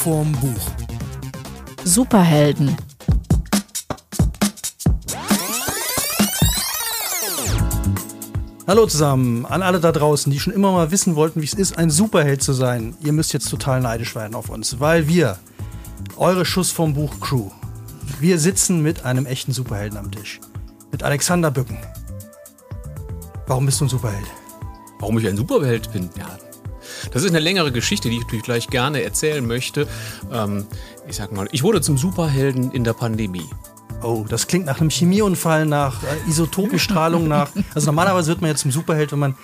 vorm Buch. Superhelden. Hallo zusammen, an alle da draußen, die schon immer mal wissen wollten, wie es ist, ein Superheld zu sein. Ihr müsst jetzt total neidisch werden auf uns, weil wir, eure Schuss vom Buch Crew, wir sitzen mit einem echten Superhelden am Tisch. Mit Alexander Bücken. Warum bist du ein Superheld? Warum ich ein Superheld bin? Ja, das ist eine längere Geschichte, die ich natürlich gleich gerne erzählen möchte. Ähm, ich sag mal, ich wurde zum Superhelden in der Pandemie. Oh, das klingt nach einem Chemieunfall, nach äh, Isotopenstrahlung, nach. Also normalerweise wird man ja zum Superheld, wenn man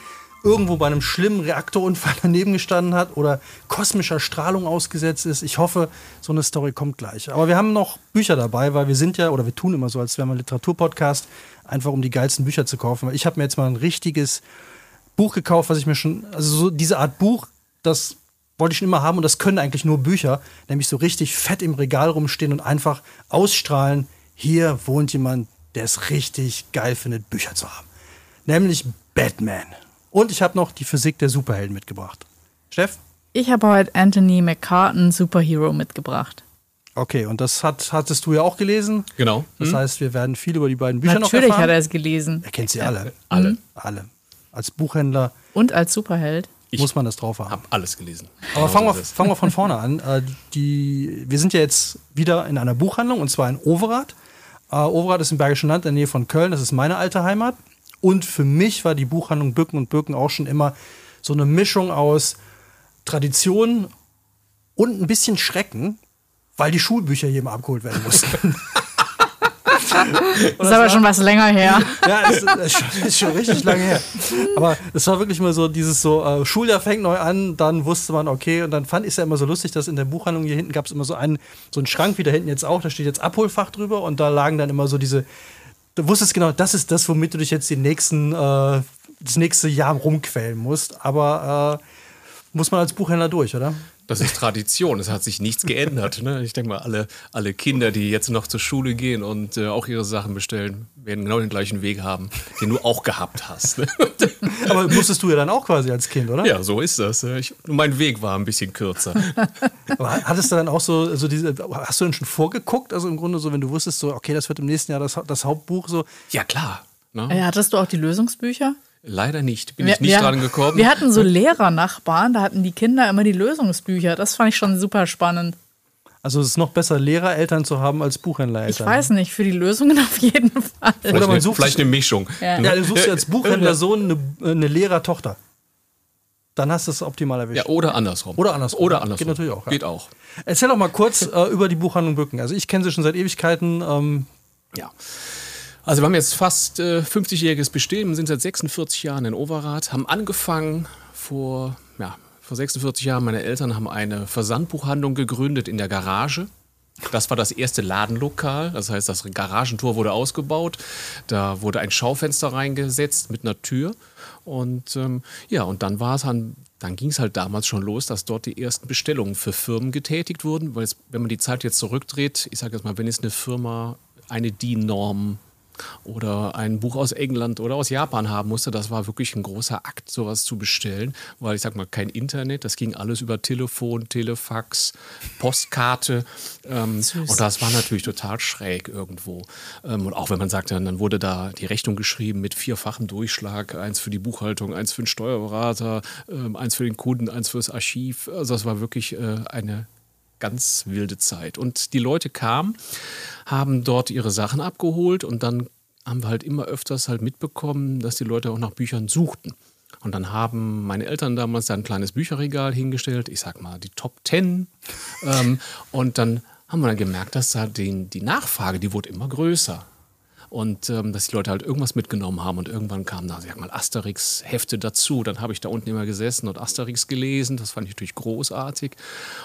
irgendwo bei einem schlimmen Reaktorunfall daneben gestanden hat oder kosmischer Strahlung ausgesetzt ist. Ich hoffe, so eine Story kommt gleich. Aber wir haben noch Bücher dabei, weil wir sind ja, oder wir tun immer so, als wären wir ein Literaturpodcast, einfach um die geilsten Bücher zu kaufen. Weil ich habe mir jetzt mal ein richtiges Buch gekauft, was ich mir schon, also so diese Art Buch, das wollte ich schon immer haben und das können eigentlich nur Bücher, nämlich so richtig fett im Regal rumstehen und einfach ausstrahlen, hier wohnt jemand, der es richtig geil findet, Bücher zu haben. Nämlich Batman. Und ich habe noch die Physik der Superhelden mitgebracht. Steff? Ich habe heute Anthony McCartan Superhero mitgebracht. Okay, und das hat, hattest du ja auch gelesen. Genau. Das Hm? heißt, wir werden viel über die beiden Bücher noch Natürlich erfahren. hat er es gelesen. Er kennt sie alle. Alle. Alle. Als Buchhändler Und als Superheld. Ich muss man das drauf haben. Hab alles gelesen. Aber Genau fangen wir, fangen wir von vorne an. Äh, Die, wir sind ja jetzt wieder in einer Buchhandlung und zwar in Overath. Äh, Overath ist im Bergischen Land in der Nähe von Köln. Das ist meine alte Heimat. Und für mich war die Buchhandlung Bücken und Birken auch schon immer so eine Mischung aus Tradition und ein bisschen Schrecken, weil die Schulbücher hier immer abgeholt werden mussten. Das ist aber schon was länger her. Ja, es ist, ist, schon, ist schon richtig lange her. Aber es war wirklich mal so dieses so, äh, Schuljahr fängt neu an, dann wusste man, okay, und dann fand ich es ja immer so lustig, dass in der Buchhandlung hier hinten gab es immer so einen, so einen Schrank, wie da hinten jetzt auch, da steht jetzt Abholfach drüber und da lagen dann immer so diese, du wusstest genau, das ist das, womit du dich jetzt den nächsten, äh, das nächste Jahr rumquälen musst, aber äh, muss man als Buchhändler durch, oder? Das ist Tradition, es hat sich nichts geändert. Ne? Ich denke mal, alle, alle Kinder, die jetzt noch zur Schule gehen und äh, auch ihre Sachen bestellen, werden genau den gleichen Weg haben, den du auch gehabt hast. Ne? Aber musstest du ja dann auch quasi als Kind, oder? Ja, so ist das. Ich, mein Weg war ein bisschen kürzer. Aber hattest du dann auch so, also diese, hast du denn schon vorgeguckt? Also im Grunde so, wenn du wusstest, so, okay, das wird im nächsten Jahr das, das Hauptbuch so. Ja, klar. Ne? Äh, Hattest du auch die Lösungsbücher? Leider nicht. Bin Wir- ich nicht wir- dran gekommen. Wir hatten so Lehrernachbarn, da hatten die Kinder immer die Lösungsbücher. Das fand ich schon super spannend. Also es ist noch besser, Lehrereltern zu haben als Buchhändlereltern. Ich weiß nicht, für die Lösungen auf jeden Fall. vielleicht Oder man eine, sucht vielleicht eine Mischung. Ja. Ja, du suchst als Buchhändlersohn eine, eine Lehrertochter. Dann hast du es optimal erwischt. Ja, oder andersrum. Oder andersrum. Oder andersrum. Geht natürlich auch, ja. Geht auch. Erzähl doch mal kurz äh, über die Buchhandlung Bücken. Also ich kenne sie schon seit Ewigkeiten. Ähm, Ja. Also wir haben jetzt fast äh, 50-jähriges Bestehen, sind seit 46 Jahren in Overath, haben angefangen vor, ja, vor 46 Jahren, meine Eltern haben eine Versandbuchhandlung gegründet in der Garage. Das war das erste Ladenlokal, das heißt, das Garagentor wurde ausgebaut, da wurde ein Schaufenster reingesetzt mit einer Tür. Und ähm, ja, und dann war es dann, dann ging es halt damals schon los, dass dort die ersten Bestellungen für Firmen getätigt wurden, weil es, wenn man die Zeit jetzt zurückdreht, ich sage jetzt mal, wenn es eine Firma eine DIN-Norm oder ein Buch aus England oder aus Japan haben musste, das war wirklich ein großer Akt, sowas zu bestellen, weil ich sag mal, kein Internet, das ging alles über Telefon, Telefax, Postkarte ähm, und das war natürlich total schräg irgendwo. Ähm, und auch wenn man sagte, dann wurde da die Rechnung geschrieben mit vierfachem Durchschlag, eins für die Buchhaltung, eins für den Steuerberater, ähm, eins für den Kunden, eins fürs Archiv. Also das war wirklich äh, eine ganz wilde Zeit. Und die Leute kamen, haben dort ihre Sachen abgeholt und dann haben wir halt immer öfters halt mitbekommen, dass die Leute auch nach Büchern suchten. Und dann haben meine Eltern damals da ein kleines Bücherregal hingestellt, ich sag mal die Top Ten. Ähm, und dann haben wir dann gemerkt, dass da den, die Nachfrage, die wurde immer größer. Und ähm, dass die Leute halt irgendwas mitgenommen haben und irgendwann kamen da, sag mal, Asterix-Hefte dazu. Dann habe ich da unten immer gesessen und Asterix gelesen. Das fand ich natürlich großartig.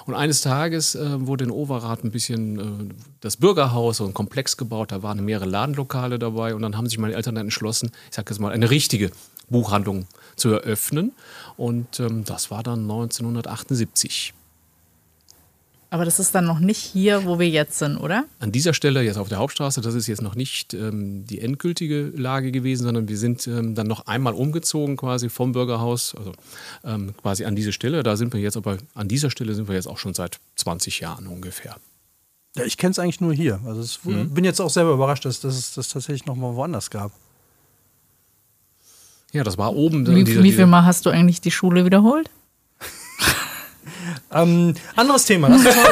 Und eines Tages äh, wurde in Overath ein bisschen äh, das Bürgerhaus, so ein Komplex gebaut. Da waren mehrere Ladenlokale dabei. Und dann haben sich meine Eltern dann entschlossen, ich sage jetzt mal, eine richtige Buchhandlung zu eröffnen. Und ähm, das war dann 1978. Aber das ist dann noch nicht hier, wo wir jetzt sind, oder? An dieser Stelle, jetzt auf der Hauptstraße, das ist jetzt noch nicht ähm, die endgültige Lage gewesen, sondern wir sind ähm, dann noch einmal umgezogen quasi vom Bürgerhaus, also ähm, quasi an diese Stelle. Da sind wir jetzt aber, an dieser Stelle sind wir jetzt auch schon seit 20 Jahren ungefähr. Ja, ich kenne es eigentlich nur hier. Also es, Mhm. bin jetzt auch selber überrascht, dass, dass es das tatsächlich noch mal woanders gab. Ja, das war oben. Wie, dieser- wie viel Mal hast du eigentlich die Schule wiederholt? Ähm, anderes Thema. Lass uns mal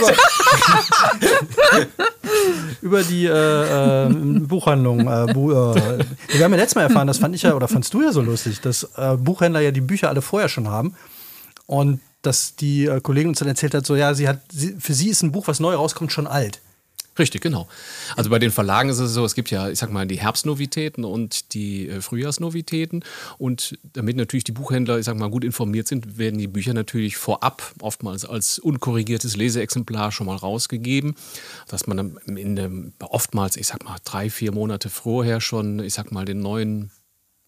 über, über die äh, äh, Buchhandlung. Äh, Bu äh, wir haben ja letztes Mal erfahren, das fand ich ja, oder fandst du ja so lustig, dass äh, Buchhändler ja die Bücher alle vorher schon haben. Und dass die äh, Kollegin uns dann erzählt hat, so ja, sie hat, sie, für sie ist ein Buch, was neu rauskommt, schon alt. Richtig, genau. Also bei den Verlagen ist es so, es gibt ja, ich sag mal, die Herbstnovitäten und die äh, Frühjahrsnovitäten. Und damit natürlich die Buchhändler, ich sag mal, gut informiert sind, werden die Bücher natürlich vorab, oftmals als unkorrigiertes Leseexemplar schon mal rausgegeben, dass man dann in dem, oftmals, ich sag mal, drei, vier Monate vorher schon, ich sag mal, den neuen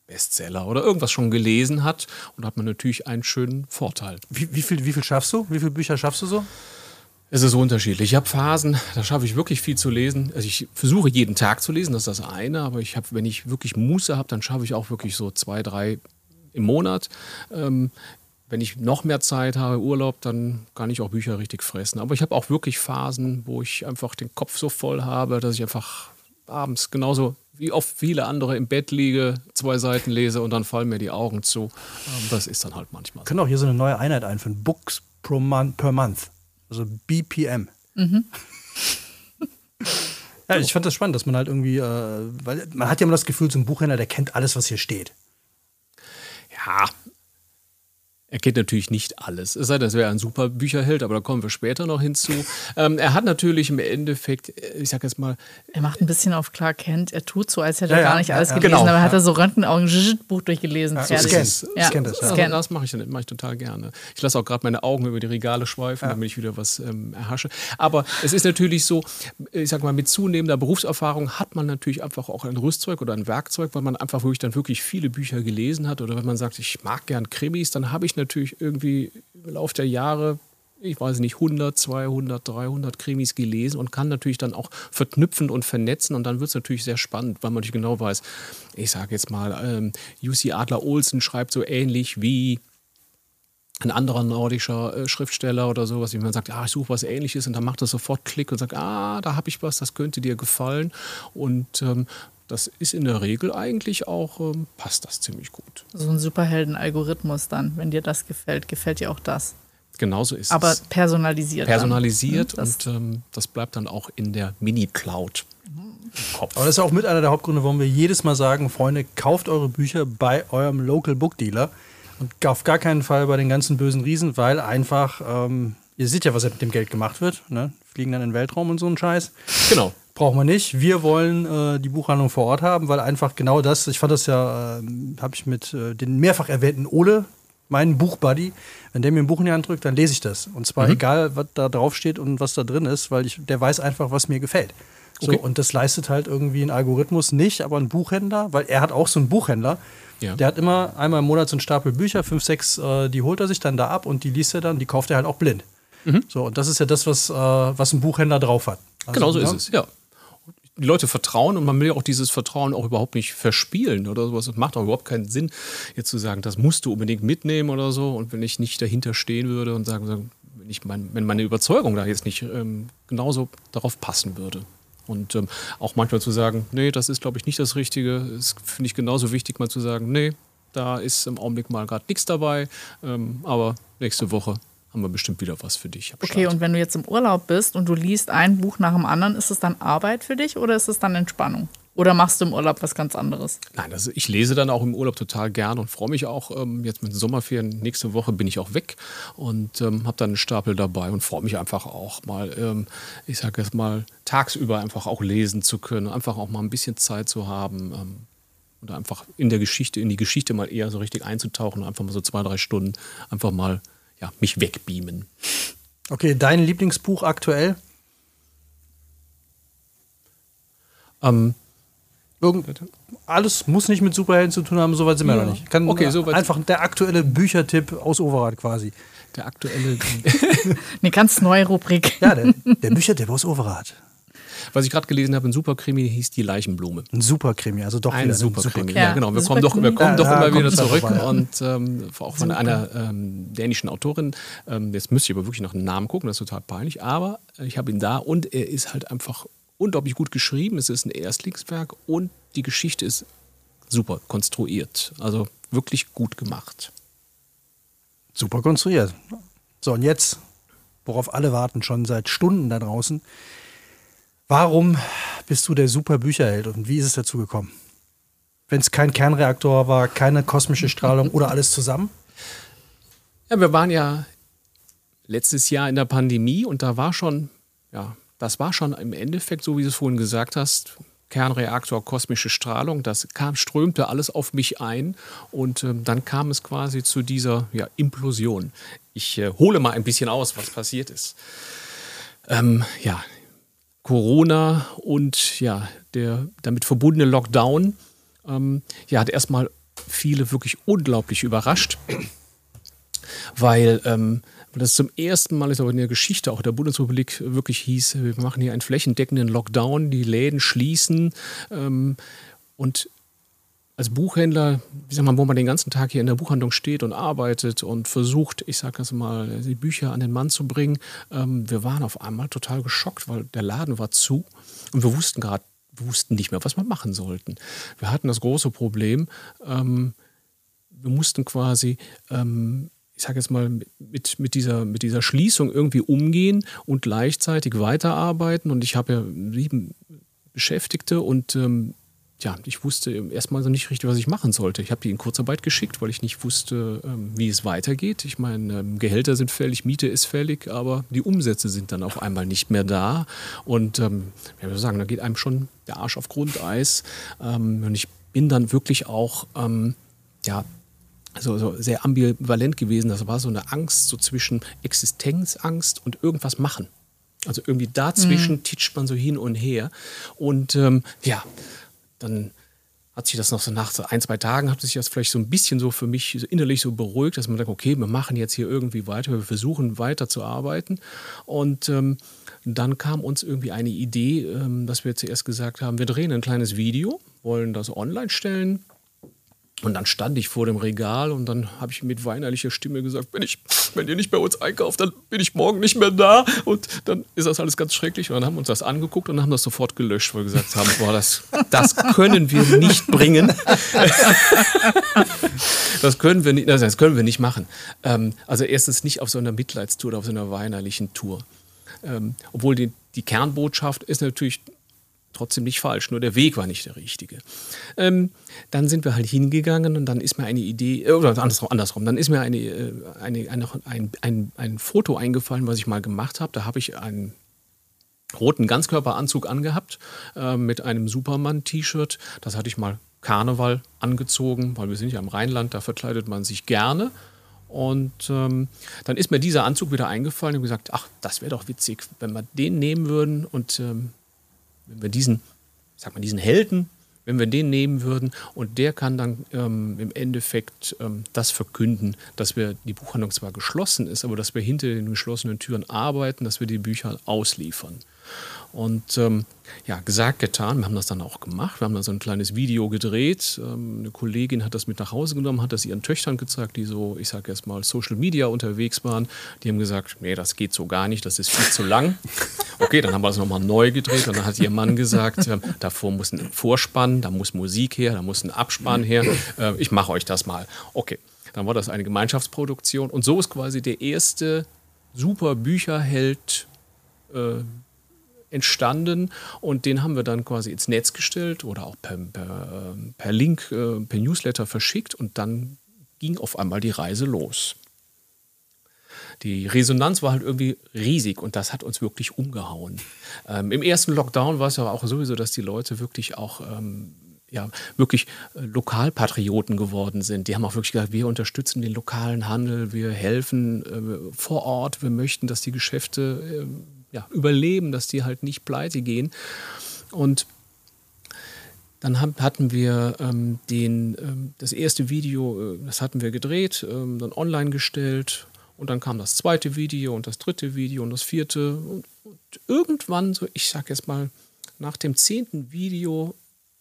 Bestseller oder irgendwas schon gelesen hat. Und da hat man natürlich einen schönen Vorteil. Wie, wie, viel, wie viel schaffst du? Wie viele Bücher schaffst du so? Es ist so unterschiedlich. Ich habe Phasen, da schaffe ich wirklich viel zu lesen. Also ich versuche jeden Tag zu lesen, das ist das eine, aber ich habe, wenn ich wirklich Muße habe, dann schaffe ich auch wirklich so zwei, drei im Monat. Ähm, wenn ich noch mehr Zeit habe, Urlaub, dann kann ich auch Bücher richtig fressen. Aber ich habe auch wirklich Phasen, wo ich einfach den Kopf so voll habe, dass ich einfach abends genauso wie oft viele andere im Bett liege, zwei Seiten lese und dann fallen mir die Augen zu. Ähm, das ist dann halt manchmal. Können auch hier so eine neue Einheit einführen. Books per month. Per month. Also BPM. Ja, ich fand das spannend, dass man halt irgendwie, äh, weil man hat ja immer das Gefühl, so ein Buchhändler, der kennt alles, was hier steht. Ja. Er kennt natürlich nicht alles. Es sei denn, es wäre ein super Bücherheld, aber da kommen wir später noch hinzu. ähm, er hat natürlich im Endeffekt, äh, ich sag jetzt mal, Er macht ein bisschen auf Clark Kent. Er tut so, als hätte Ja, er ja, gar nicht ja, alles ja. gelesen, Genau, aber er hat ja. er so Röntgenaugen, Buch durchgelesen. Ja, fertig. scan. Ja, Scan das, ja. scan. das mache ich, dann- mache ich total gerne. Ich lasse auch gerade meine Augen über die Regale schweifen, damit ich wieder was ähm, erhasche. Aber es ist natürlich so, ich sag mal, mit zunehmender Berufserfahrung hat man natürlich einfach auch ein Rüstzeug oder ein Werkzeug, weil man einfach wirklich dann wirklich viele Bücher gelesen hat. Oder wenn man sagt, ich mag gern Krimis, dann habe ich natürlich irgendwie im Laufe der Jahre ich weiß nicht, 100, 200, 300 Krimis gelesen und kann natürlich dann auch verknüpfen und vernetzen und dann wird es natürlich sehr spannend, weil man natürlich genau weiß, ich sage jetzt mal, ähm, UC Adler Olsen schreibt so ähnlich wie ein anderer nordischer äh, Schriftsteller oder sowas, wie man sagt, ah, ich suche was ähnliches und dann macht er sofort Klick und sagt, ah, da habe ich was, das könnte dir gefallen. Und ähm, das ist in der Regel eigentlich auch, ähm, passt das ziemlich gut. So ein Superhelden-Algorithmus dann. Wenn dir das gefällt, gefällt dir auch das. Genauso ist Aber es. personalisiert. Personalisiert dann. Das, und ähm, das bleibt dann auch in der Mini-Cloud im Kopf. Aber das ist auch mit einer der Hauptgründe, warum wir jedes Mal sagen, Freunde, kauft eure Bücher bei eurem Local Book Dealer und auf gar keinen Fall bei den ganzen bösen Riesen, weil einfach, ähm, ihr seht ja, was mit dem Geld gemacht wird, ne? fliegen dann in den Weltraum und so ein Scheiß. Genau. Brauchen wir nicht. Wir wollen äh, die Buchhandlung vor Ort haben, weil einfach genau das, ich fand das ja, äh, habe ich mit äh, den mehrfach erwähnten Ole, meinen Buchbuddy, wenn der mir ein Buch in die Hand drückt, dann lese ich das. Und zwar egal, was da drauf steht und was da drin ist, weil ich, der weiß einfach, was mir gefällt. So, Okay. und das leistet halt irgendwie ein Algorithmus nicht, aber ein Buchhändler, weil er hat auch so einen Buchhändler, Ja. der hat immer einmal im Monat so einen Stapel Bücher, fünf, sechs, äh, die holt er sich dann da ab und die liest er dann, die kauft er halt auch blind. So, und das ist ja das, was, äh, was ein Buchhändler drauf hat. Also, Genau so ja, ist es, ja. Die Leute vertrauen und man will ja auch dieses Vertrauen auch überhaupt nicht verspielen oder sowas. Es macht auch überhaupt keinen Sinn, jetzt zu sagen, das musst du unbedingt mitnehmen oder so. Und wenn ich nicht dahinter stehen würde und sagen, sagen wenn, ich mein, wenn meine Überzeugung da jetzt nicht ähm, genauso darauf passen würde. Und ähm, auch manchmal zu sagen, nee, das ist, glaube ich, nicht das Richtige. Das finde ich genauso wichtig, mal zu sagen, nee, da ist im Augenblick mal gerade nichts dabei. Ähm, aber nächste Woche haben wir bestimmt wieder was für dich. okay, und wenn du jetzt im Urlaub bist und du liest ein Buch nach dem anderen, ist es dann Arbeit für dich oder ist es dann Entspannung? Oder machst du im Urlaub was ganz anderes? Nein, also ich lese dann auch im Urlaub total gern und freue mich auch. Ähm, jetzt mit den Sommerferien, nächste Woche bin ich auch weg und ähm, habe dann einen Stapel dabei und freue mich einfach auch mal, ähm, ich sage jetzt mal, tagsüber einfach auch lesen zu können, einfach auch mal ein bisschen Zeit zu haben. Ähm, oder einfach in der Geschichte, in die Geschichte mal eher so richtig einzutauchen, einfach mal so zwei, drei Stunden einfach mal ja, mich wegbeamen. Okay, dein Lieblingsbuch aktuell? Ähm, Irgend alles muss nicht mit Superhelden zu tun haben, soweit sind wir Ja. noch nicht. Kann Okay, soweit- einfach der aktuelle Büchertipp aus Overath quasi. Der aktuelle, Eine ganz neue Rubrik. Ja, der, der Büchertipp aus Overath. Was ich gerade gelesen habe, ein Superkrimi hieß Die Leichenblume. Ein super Krimi, also doch Ein wieder super Krimi, ja, Ja, genau. Wir super kommen doch, wir kommen Ja, doch immer wieder zurück vorbei, und ähm, auch von einer ähm, dänischen Autorin. Ähm, jetzt müsste ich aber wirklich nach einem Namen gucken, das ist total peinlich. Aber ich habe ihn da und er ist halt einfach unglaublich gut geschrieben. Es ist ein Erstlingswerk und die Geschichte ist super konstruiert. Also wirklich gut gemacht. Super konstruiert. So, und jetzt, worauf alle warten, schon seit Stunden da draußen. Warum bist du der super Bücherheld und wie ist es dazu gekommen? Wenn es kein Kernreaktor war, keine kosmische Strahlung oder alles zusammen? Ja, wir waren ja letztes Jahr in der Pandemie und da war schon, ja, das war schon im Endeffekt, so wie du es vorhin gesagt hast, Kernreaktor, kosmische Strahlung, das kam, strömte alles auf mich ein und ähm, dann kam es quasi zu dieser ja, Implosion. Ich äh, hole mal ein bisschen aus, was passiert ist. Ähm, ja, Corona und ja, der damit verbundene Lockdown ähm, ja, hat erstmal viele wirklich unglaublich überrascht weil ähm, das zum ersten Mal ist aber in der Geschichte auch der Bundesrepublik wirklich hieß, wir machen hier einen flächendeckenden Lockdown, die Läden schließen ähm, und als Buchhändler, wie sagt man, wo man den ganzen Tag hier in der Buchhandlung steht und arbeitet und versucht, ich sage das mal, die Bücher an den Mann zu bringen, ähm, wir waren auf einmal total geschockt, weil der Laden war zu und wir wussten gerade, wussten nicht mehr, was wir machen sollten. Wir hatten das große Problem, ähm, wir mussten quasi, ähm, ich sage jetzt mal, mit, mit, dieser, mit dieser Schließung irgendwie umgehen und gleichzeitig weiterarbeiten. Und ich habe ja sieben Beschäftigte und ähm, ja, ich wusste erstmal so nicht richtig, was ich machen sollte. Ich habe die in Kurzarbeit geschickt, weil ich nicht wusste, ähm, wie es weitergeht. Ich meine, ähm, Gehälter sind fällig, Miete ist fällig, aber die Umsätze sind dann auf einmal nicht mehr da. Und ähm, ja, ich würde sagen, da geht einem schon der Arsch auf Grundeis. Ähm, und ich bin dann wirklich auch, ähm, ja, so, so sehr ambivalent gewesen. Das war so eine Angst so zwischen Existenzangst und irgendwas machen. Also irgendwie dazwischen titscht man so hin und her. Und ähm, ja, dann hat sich das noch so nach so ein, zwei Tagen, hat sich das vielleicht so ein bisschen so für mich so innerlich so beruhigt, dass man sagt, okay, wir machen jetzt hier irgendwie weiter, wir versuchen weiter zu arbeiten. Und ähm, dann kam uns irgendwie eine Idee, ähm, dass wir zuerst gesagt haben, wir drehen ein kleines Video, wollen das online stellen. Und dann stand ich vor dem Regal und dann habe ich mit weinerlicher Stimme gesagt, wenn, ich, wenn ihr nicht bei uns einkauft, dann bin ich morgen nicht mehr da. Und dann ist das alles ganz schrecklich. Und dann haben wir uns das angeguckt und haben das sofort gelöscht, weil wir gesagt haben, boah, das, das können wir nicht bringen. das können wir nicht, also das können wir nicht machen. Ähm, also erstens nicht auf so einer Mitleidstour oder auf so einer weinerlichen Tour. Ähm, obwohl die, die Kernbotschaft ist natürlich trotzdem nicht falsch, nur der Weg war nicht der richtige. Ähm, dann sind wir halt hingegangen und dann ist mir eine Idee, äh, oder andersrum, andersrum dann ist mir eine, äh, eine, eine, ein, ein, ein Foto eingefallen, was ich mal gemacht habe. Da habe ich einen roten Ganzkörperanzug angehabt äh, mit einem Superman-T-Shirt. Das hatte ich mal Karneval angezogen, weil wir sind ja im Rheinland, da verkleidet man sich gerne. Und ähm, dann ist mir dieser Anzug wieder eingefallen und gesagt, ach, das wäre doch witzig, wenn wir den nehmen würden und ähm, wenn wir diesen, sag mal, diesen Helden, wenn wir den nehmen würden und der kann dann ähm, im Endeffekt ähm, das verkünden, dass wir die Buchhandlung zwar geschlossen ist, aber dass wir hinter den geschlossenen Türen arbeiten, dass wir die Bücher ausliefern. Und ähm, ja, gesagt, getan. Wir haben das dann auch gemacht. Wir haben da so ein kleines Video gedreht. Ähm, eine Kollegin hat das mit nach Hause genommen, hat das ihren Töchtern gezeigt, die so, ich sage jetzt mal, Social Media unterwegs waren. Die haben gesagt, nee, das geht so gar nicht, das ist viel zu lang. Okay, dann haben wir das nochmal neu gedreht und dann hat ihr Mann gesagt, äh, davor muss ein Vorspann, da muss Musik her, da muss ein Abspann her. Äh, ich mache euch das mal. Okay, dann war das eine Gemeinschaftsproduktion und so ist quasi der erste super Bücherheld äh, entstanden und den haben wir dann quasi ins Netz gestellt oder auch per, per, per Link, äh, per Newsletter verschickt und dann ging auf einmal die Reise los. Die Resonanz war halt irgendwie riesig und das hat uns wirklich umgehauen. Ähm, Im ersten Lockdown war es aber auch sowieso, dass die Leute wirklich auch ähm, ja, wirklich äh, Lokalpatrioten geworden sind. Die haben auch wirklich gesagt, wir unterstützen den lokalen Handel, wir helfen äh, vor Ort, wir möchten, dass die Geschäfte äh, ja, überleben, dass die halt nicht pleite gehen. Und dann hatten wir ähm, den, ähm, das erste Video, äh, das hatten wir gedreht, ähm, dann online gestellt und dann kam das zweite Video und das dritte Video und das vierte. Und, und irgendwann, so ich sag jetzt mal, nach dem zehnten Video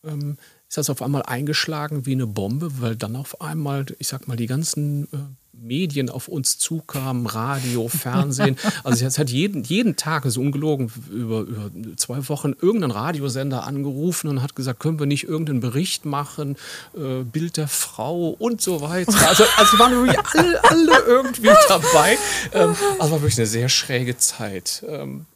ähm, ist das auf einmal eingeschlagen wie eine Bombe, weil dann auf einmal, ich sag mal, die ganzen äh, Medien auf uns zukamen, Radio, Fernsehen. Also es hat jeden, jeden Tag, ist ungelogen, über, über zwei Wochen irgendein Radiosender angerufen und hat gesagt, können wir nicht irgendeinen Bericht machen, äh, Bild der Frau und so weiter. Also, also waren wirklich alle, alle irgendwie dabei. Ähm, also war wirklich eine sehr schräge Zeit. Ähm,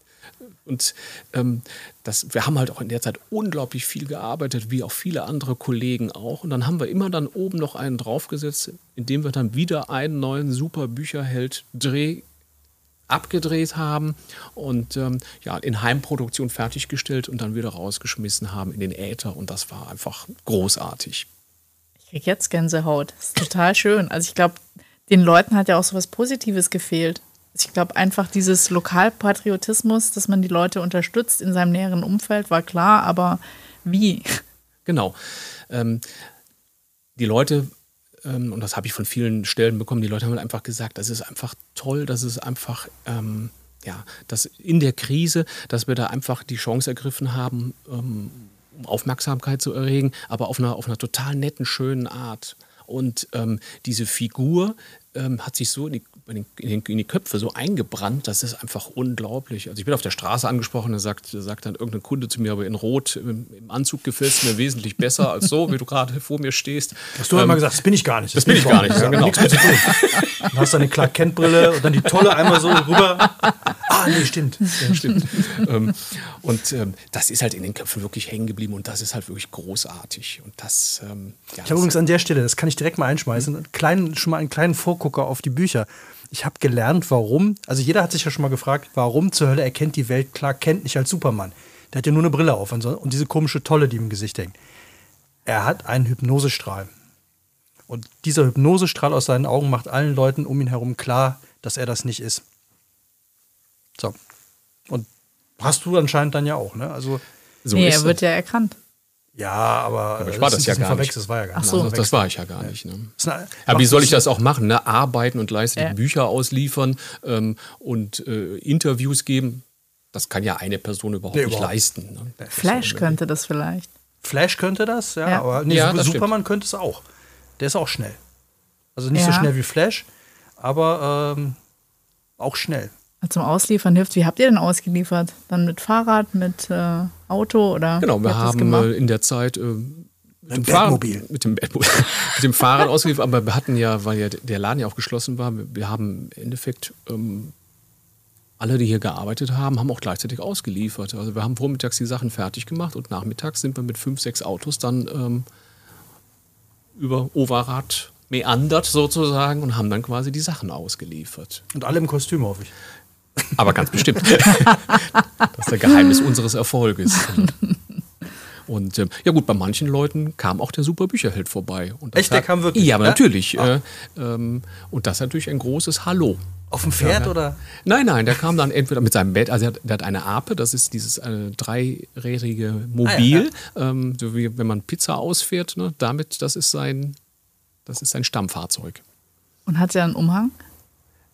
und ähm, das, wir haben halt auch in der Zeit unglaublich viel gearbeitet, wie auch viele andere Kollegen auch. Und dann haben wir immer dann oben noch einen draufgesetzt, indem wir dann wieder einen neuen super Bücherheld-Dreh abgedreht haben und ähm, ja, in Heimproduktion fertiggestellt und dann wieder rausgeschmissen haben in den Äther. Und das war einfach großartig. Ich kriege jetzt Gänsehaut. Das ist total schön. Also ich glaube, den Leuten hat ja auch so was Positives gefehlt. Ich glaube einfach dieses Lokalpatriotismus, dass man die Leute unterstützt in seinem näheren Umfeld, war klar, aber wie? Genau. Ähm, die Leute, ähm, und das habe ich von vielen Stellen bekommen, die Leute haben einfach gesagt, das ist einfach toll, das ist einfach, ähm, ja, dass in der Krise, dass wir da einfach die Chance ergriffen haben, ähm, um Aufmerksamkeit zu erregen, aber auf einer, auf einer total netten, schönen Art. Und ähm, diese Figur ähm, hat sich so in die in, den, in, die Köpfe so eingebrannt, das ist einfach unglaublich. Also ich bin auf der Straße angesprochen, da sagt, sagt dann irgendein Kunde zu mir, aber in Rot im, im Anzug gefällt es mir wesentlich besser als so, wie du gerade vor mir stehst. Hast du ähm, immer gesagt, das bin ich gar nicht. Das, das bin ich gar nicht, ja, genau. Nichts mit zu tun. Du hast deine Clark Kent Brille und dann die tolle einmal so rüber. Ah, nee, stimmt. Ja, stimmt. ähm, und ähm, das ist halt in den Köpfen wirklich hängen geblieben und das ist halt wirklich großartig. Und das, ähm, ja, ich habe übrigens an der Stelle, das kann ich direkt mal einschmeißen, einen kleinen, schon mal einen kleinen Vorgucker auf die Bücher ich habe gelernt, warum, also jeder hat sich ja schon mal gefragt, warum zur Hölle erkennt die Welt Clark Kent nicht als Superman? Der hat ja nur eine Brille auf und diese komische Tolle, die im Gesicht hängt. Er hat einen Hypnosestrahl. Und dieser Hypnosestrahl aus seinen Augen macht allen Leuten um ihn herum klar, dass er das nicht ist. So. Und hast du anscheinend dann ja auch, ne? Also. So nee, er wird ja erkannt. Ja, aber, aber ich war das, das ja gar nicht. Das war ja gar nicht. So. Das, das, war ich ja gar ja. nicht. Ne? Aber wie soll ich das auch machen? Ne? Arbeiten und gleichzeitig ja. Bücher ausliefern ähm, und äh, Interviews geben. Das kann ja eine Person überhaupt nee, nicht überhaupt. leisten. Ne? Flash könnte das vielleicht. Flash könnte das, ja, ja. aber nee, Superman stimmt. könnte es auch. Der ist auch schnell. Also nicht so schnell wie Flash, aber ähm, auch schnell zum Ausliefern hilft. Wie habt ihr denn ausgeliefert? Dann mit Fahrrad, mit äh, Auto oder? Genau, wir haben äh, in der Zeit äh, mit, dem Fahrrad, mit, dem mit dem Fahrrad ausgeliefert, aber wir hatten ja, weil ja der Laden ja auch geschlossen war, wir haben im Endeffekt ähm, alle, die hier gearbeitet haben, haben auch gleichzeitig ausgeliefert. Also wir haben vormittags die Sachen fertig gemacht und nachmittags sind wir mit fünf, sechs Autos dann ähm, über Overrad meandert sozusagen und haben dann quasi die Sachen ausgeliefert. Und alle im Kostüm, hoffe ich. Aber ganz bestimmt. das ist der Geheimnis unseres Erfolges. Und äh, ja gut, bei manchen Leuten kam auch der Superbücherheld vorbei. Echt, der kam wirklich? Ja, aber ja? natürlich. Ah. Äh, ähm, und das ist natürlich ein großes Hallo. Auf dem Pferd ja, oder? Nein, nein, der kam dann entweder mit seinem Bett, also er hat, der hat eine Ape, das ist dieses äh, dreirädrige Mobil, ah, ja, ähm, so wie wenn man Pizza ausfährt, ne? damit, das ist sein, das ist sein Stammfahrzeug. Und hat er einen Umhang?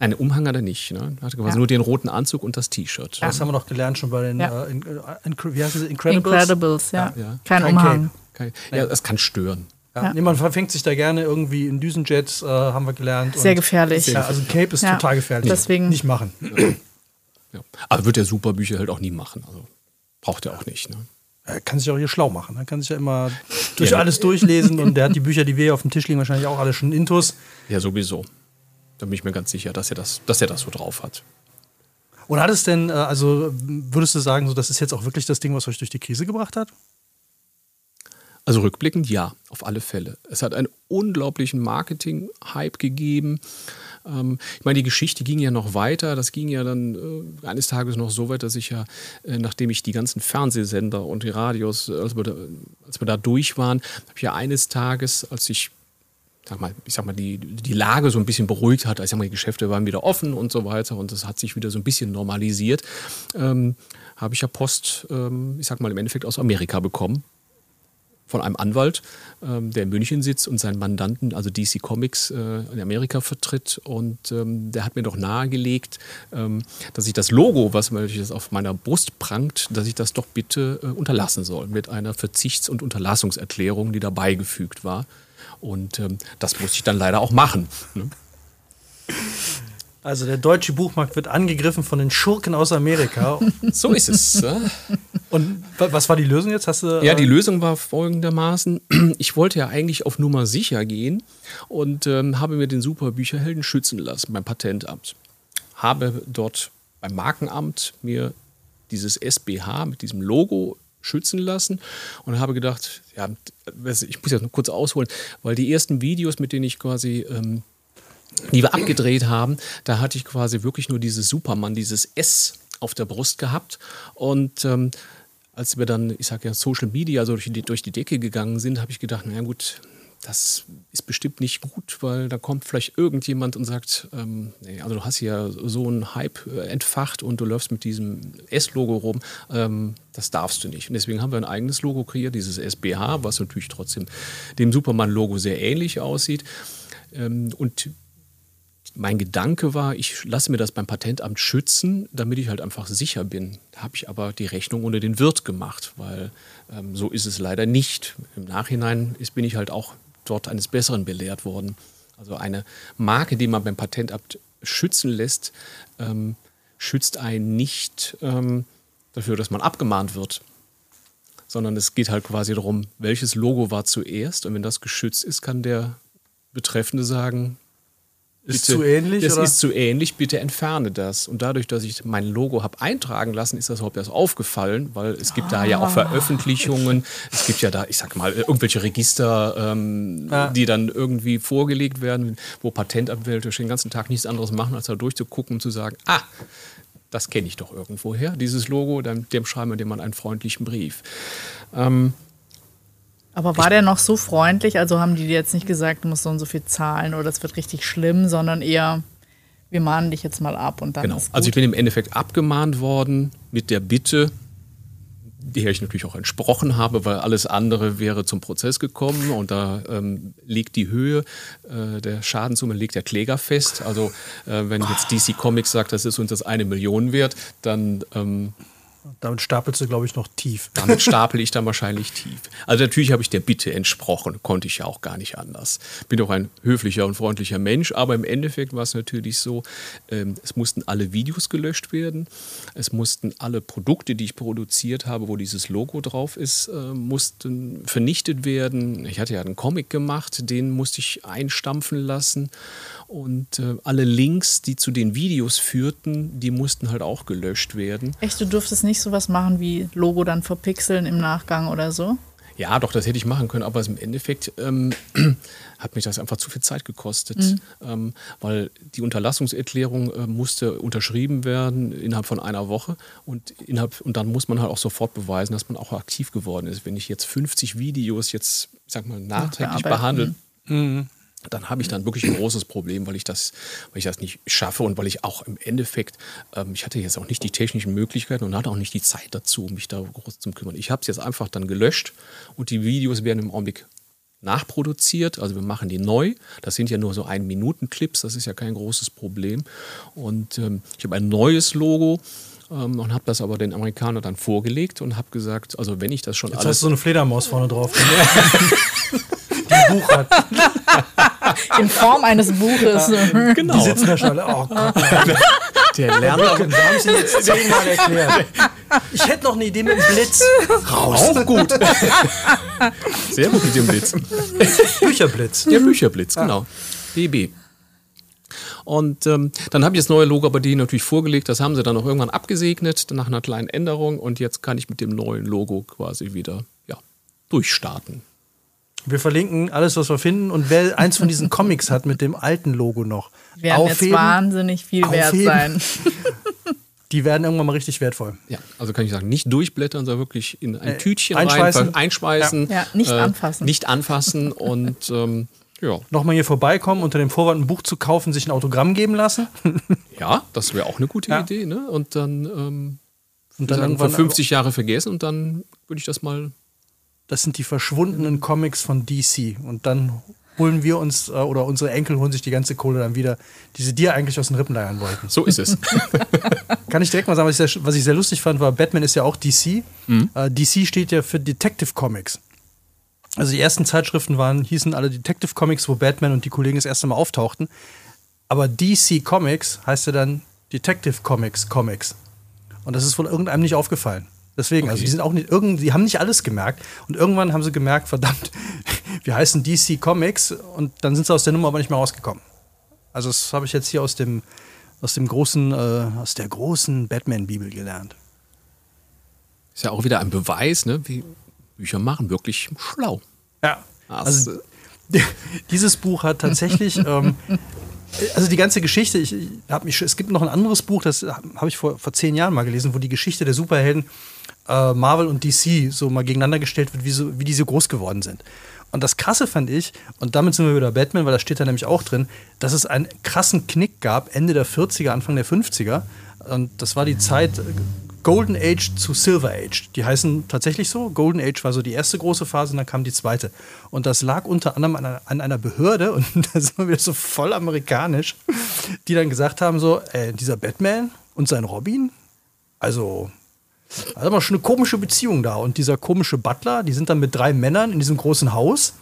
Einen Umhang hat er nicht. Ne? Hatte quasi ja. nur den roten Anzug und das T-Shirt. Ja. Das haben wir doch gelernt schon bei den ja. äh, in, in, wie heißt es? Incredibles. Incredibles, ja. Kein, Kein Umhang. Kein, ja, das kann stören. Ja. Nee, man verfängt sich da gerne irgendwie in Düsenjets, äh, haben wir gelernt. Sehr gefährlich. Ja, also ein Cape ist total gefährlich. Deswegen. Nicht machen. Ja. Aber wird der Superbücher halt auch nie machen. Also braucht er auch nicht. Ne? Er kann sich auch hier schlau machen. Er kann sich ja immer durch alles durchlesen und der hat die Bücher, die wir hier auf dem Tisch liegen, wahrscheinlich auch alle schon intus. Ja, sowieso. Da bin ich mir ganz sicher, dass er das, dass er das so drauf hat. Und hat es denn, äh, also würdest du sagen, so, das ist jetzt auch wirklich das Ding, was euch durch die Krise gebracht hat? Also rückblickend ja, auf alle Fälle. Es hat einen unglaublichen Marketing-Hype gegeben. Ähm, ich meine, die Geschichte ging ja noch weiter. Das ging ja dann äh, eines Tages noch so weit, dass ich ja, äh, nachdem ich die ganzen Fernsehsender und die Radios, als wir da, als wir da durch waren, habe ich ja eines Tages, als ich sag mal, ich sag mal, die, die Lage so ein bisschen beruhigt hat. Ich sag mal, die Geschäfte waren wieder offen und so weiter und das hat sich wieder so ein bisschen normalisiert. Ähm, habe ich ja Post, ähm, ich sag mal, im Endeffekt aus Amerika bekommen von einem Anwalt, ähm, der in München sitzt und seinen Mandanten, also DC Comics äh, in Amerika vertritt. Und ähm, der hat mir doch nahegelegt, ähm, dass ich das Logo, was das auf meiner Brust prangt, dass ich das doch bitte äh, unterlassen soll mit einer Verzichts- und Unterlassungserklärung, die dabei gefügt war. Und ähm, das muss ich dann leider auch machen. Ne? Also der deutsche Buchmarkt wird angegriffen von den Schurken aus Amerika. so ist es. Und was war die Lösung jetzt? Hast du, ja, die äh, Lösung war folgendermaßen. Ich wollte ja eigentlich auf Nummer sicher gehen und ähm, habe mir den Superbücherhelden schützen lassen beim Patentamt. Habe dort beim Markenamt mir dieses SBH mit diesem Logo schützen lassen und habe gedacht, ja, ich muss jetzt noch kurz ausholen, weil die ersten Videos, mit denen ich quasi ähm, die wir abgedreht haben, da hatte ich quasi wirklich nur dieses Superman, dieses S auf der Brust gehabt. Und ähm, als wir dann, ich sage ja, Social Media so durch die, durch die Decke gegangen sind, habe ich gedacht, naja gut, das ist bestimmt nicht gut, weil da kommt vielleicht irgendjemand und sagt, ähm, nee, also du hast hier so einen Hype äh, entfacht und du läufst mit diesem S-Logo rum, ähm, das darfst du nicht. Und deswegen haben wir ein eigenes Logo kreiert, dieses SBH, was natürlich trotzdem dem Superman-Logo sehr ähnlich aussieht. Ähm, und mein Gedanke war, ich lasse mir das beim Patentamt schützen, damit ich halt einfach sicher bin. Da habe ich aber die Rechnung unter den Wirt gemacht, weil ähm, so ist es leider nicht. Im Nachhinein ist, bin ich halt auch dort eines Besseren belehrt worden. Also eine Marke, die man beim Patentamt schützen lässt, ähm, schützt einen nicht ähm, dafür, dass man abgemahnt wird, sondern es geht halt quasi darum, welches Logo war zuerst und wenn das geschützt ist, kann der Betreffende sagen, ist bitte, zu ähnlich? Das oder? ist zu ähnlich, bitte entferne das. Und dadurch, dass ich mein Logo habe eintragen lassen, ist das überhaupt erst aufgefallen, weil es gibt ah. da ja auch ah. Veröffentlichungen. Es gibt ja da, ich sag mal, irgendwelche Register, ähm, ah. die dann irgendwie vorgelegt werden, wo Patentanwälte den ganzen Tag nichts anderes machen, als da durchzugucken und zu sagen, ah, das kenne ich doch irgendwoher, dieses Logo, dem, dem schreiben wir dem mal einen freundlichen Brief. Ähm, aber war ich, der noch so freundlich? Also haben die dir jetzt nicht gesagt, du musst so und so viel zahlen oder es wird richtig schlimm, sondern eher, wir mahnen dich jetzt mal ab und dann. Genau. Also ich bin im Endeffekt abgemahnt worden mit der Bitte, die ich natürlich auch entsprochen habe, weil alles andere wäre zum Prozess gekommen und da ähm, liegt die Höhe äh, der Schadenssumme, liegt der Kläger fest. Also äh, wenn jetzt DC Comics sagt, das ist uns das eine Million wert, dann ähm, damit stapelst du, glaube ich, noch tief. Damit stapel ich dann wahrscheinlich tief. Also natürlich habe ich der Bitte entsprochen, konnte ich ja auch gar nicht anders. Bin doch ein höflicher und freundlicher Mensch, aber im Endeffekt war es natürlich so, ähm, es mussten alle Videos gelöscht werden, es mussten alle Produkte, die ich produziert habe, wo dieses Logo drauf ist, äh, mussten vernichtet werden. Ich hatte ja einen Comic gemacht, den musste ich einstampfen lassen und äh, alle Links, die zu den Videos führten, die mussten halt auch gelöscht werden. Echt, du durftest nicht sowas machen wie Logo dann verpixeln im Nachgang oder so? Ja, doch, das hätte ich machen können, aber im Endeffekt ähm, hat mich das einfach zu viel Zeit gekostet, mhm. ähm, weil die Unterlassungserklärung äh, musste unterschrieben werden innerhalb von einer Woche und, innerhalb, und dann muss man halt auch sofort beweisen, dass man auch aktiv geworden ist. Wenn ich jetzt 50 Videos jetzt, sag mal, nachträglich behandelt, mhm dann habe ich dann wirklich ein großes Problem, weil ich das, weil ich das nicht schaffe und weil ich auch im Endeffekt, ähm, ich hatte jetzt auch nicht die technischen Möglichkeiten und hatte auch nicht die Zeit dazu, mich da groß zu kümmern. Ich habe es jetzt einfach dann gelöscht und die Videos werden im Augenblick nachproduziert, also wir machen die neu. Das sind ja nur so ein Minuten Clips, das ist ja kein großes Problem. Und ähm, ich habe ein neues Logo ähm, und habe das aber den Amerikanern dann vorgelegt und habe gesagt, also wenn ich das schon Jetzt alles... hast du so eine Fledermaus vorne drauf. die Buch hat. In Form eines Buches. Ja, genau. Die sitzen da schon alle. Oh Gott. Der lernt. Da haben sie jetzt zehnmal erklärt. Ich hätte noch eine Idee mit dem Blitz. Raus. Auch gut. Sehr gut mit dem Blitz. Bücherblitz. Der Bücherblitz, genau. BB. Und ähm, dann habe ich das neue Logo bei denen natürlich vorgelegt. Das haben sie dann auch irgendwann abgesegnet nach einer kleinen Änderung. Und jetzt kann ich mit dem neuen Logo quasi wieder ja, durchstarten. Wir verlinken alles, was wir finden. Und wer eins von diesen Comics hat mit dem alten Logo noch, werden aufheben, jetzt wahnsinnig viel aufheben. wert sein. Die werden irgendwann mal richtig wertvoll. Ja, also kann ich sagen, nicht durchblättern, sondern wirklich in ein äh, Tütchen einschmeißen. rein, einschmeißen. Ja, ja nicht äh, anfassen. Nicht anfassen und ähm, ja. Nochmal hier vorbeikommen, unter dem Vorwand ein Buch zu kaufen, sich ein Autogramm geben lassen. ja, das wäre auch eine gute ja. Idee. Ne? Und dann, ähm, und dann sagen, vor 50 Jahre vergessen und dann würde ich das mal das sind die verschwundenen Comics von DC. Und dann holen wir uns äh, oder unsere Enkel holen sich die ganze Kohle dann wieder, die sie dir eigentlich aus den Rippen leiern wollten. So ist es. Kann ich direkt mal sagen, was ich sehr, was ich sehr lustig fand, war, Batman ist ja auch DC. Mhm. Äh, DC steht ja für Detective Comics. Also die ersten Zeitschriften waren, hießen alle Detective Comics, wo Batman und die Kollegen das erste Mal auftauchten. Aber DC Comics heißt ja dann Detective Comics Comics. Und das ist wohl irgendeinem nicht aufgefallen. Deswegen, also Okay. die sind auch nicht irgendwie, die haben nicht alles gemerkt. Und irgendwann haben sie gemerkt, verdammt, wir heißen DC Comics und dann sind sie aus der Nummer aber nicht mehr rausgekommen. Also das habe ich jetzt hier aus dem, aus dem großen, äh, aus der großen Batman-Bibel gelernt. Ist ja auch wieder ein Beweis, ne, wie Bücher machen, wirklich schlau. Ja. Also dieses Buch hat tatsächlich, ähm, also die ganze Geschichte, ich, ich hab mich, es gibt noch ein anderes Buch, das habe ich vor, vor zehn Jahren mal gelesen, wo die Geschichte der Superhelden äh, Marvel und DC so mal gegeneinander gestellt wird, wie, so, wie die so groß geworden sind. Und das Krasse fand ich, und damit sind wir wieder Batman, weil da steht da nämlich auch drin, dass es einen krassen Knick gab, Ende der 40er, Anfang der 50er. Und das war die Zeit äh, Golden Age zu Silver Age. Die heißen tatsächlich so. Golden Age war so die erste große Phase und dann kam die zweite. Und das lag unter anderem an einer, an einer Behörde, und da sind wir wieder so voll amerikanisch, die dann gesagt haben: so, äh, dieser Batman und sein Robin, also da ist aber schon eine komische Beziehung da. Und dieser komische Butler, die sind dann mit drei Männern in diesem großen Haus.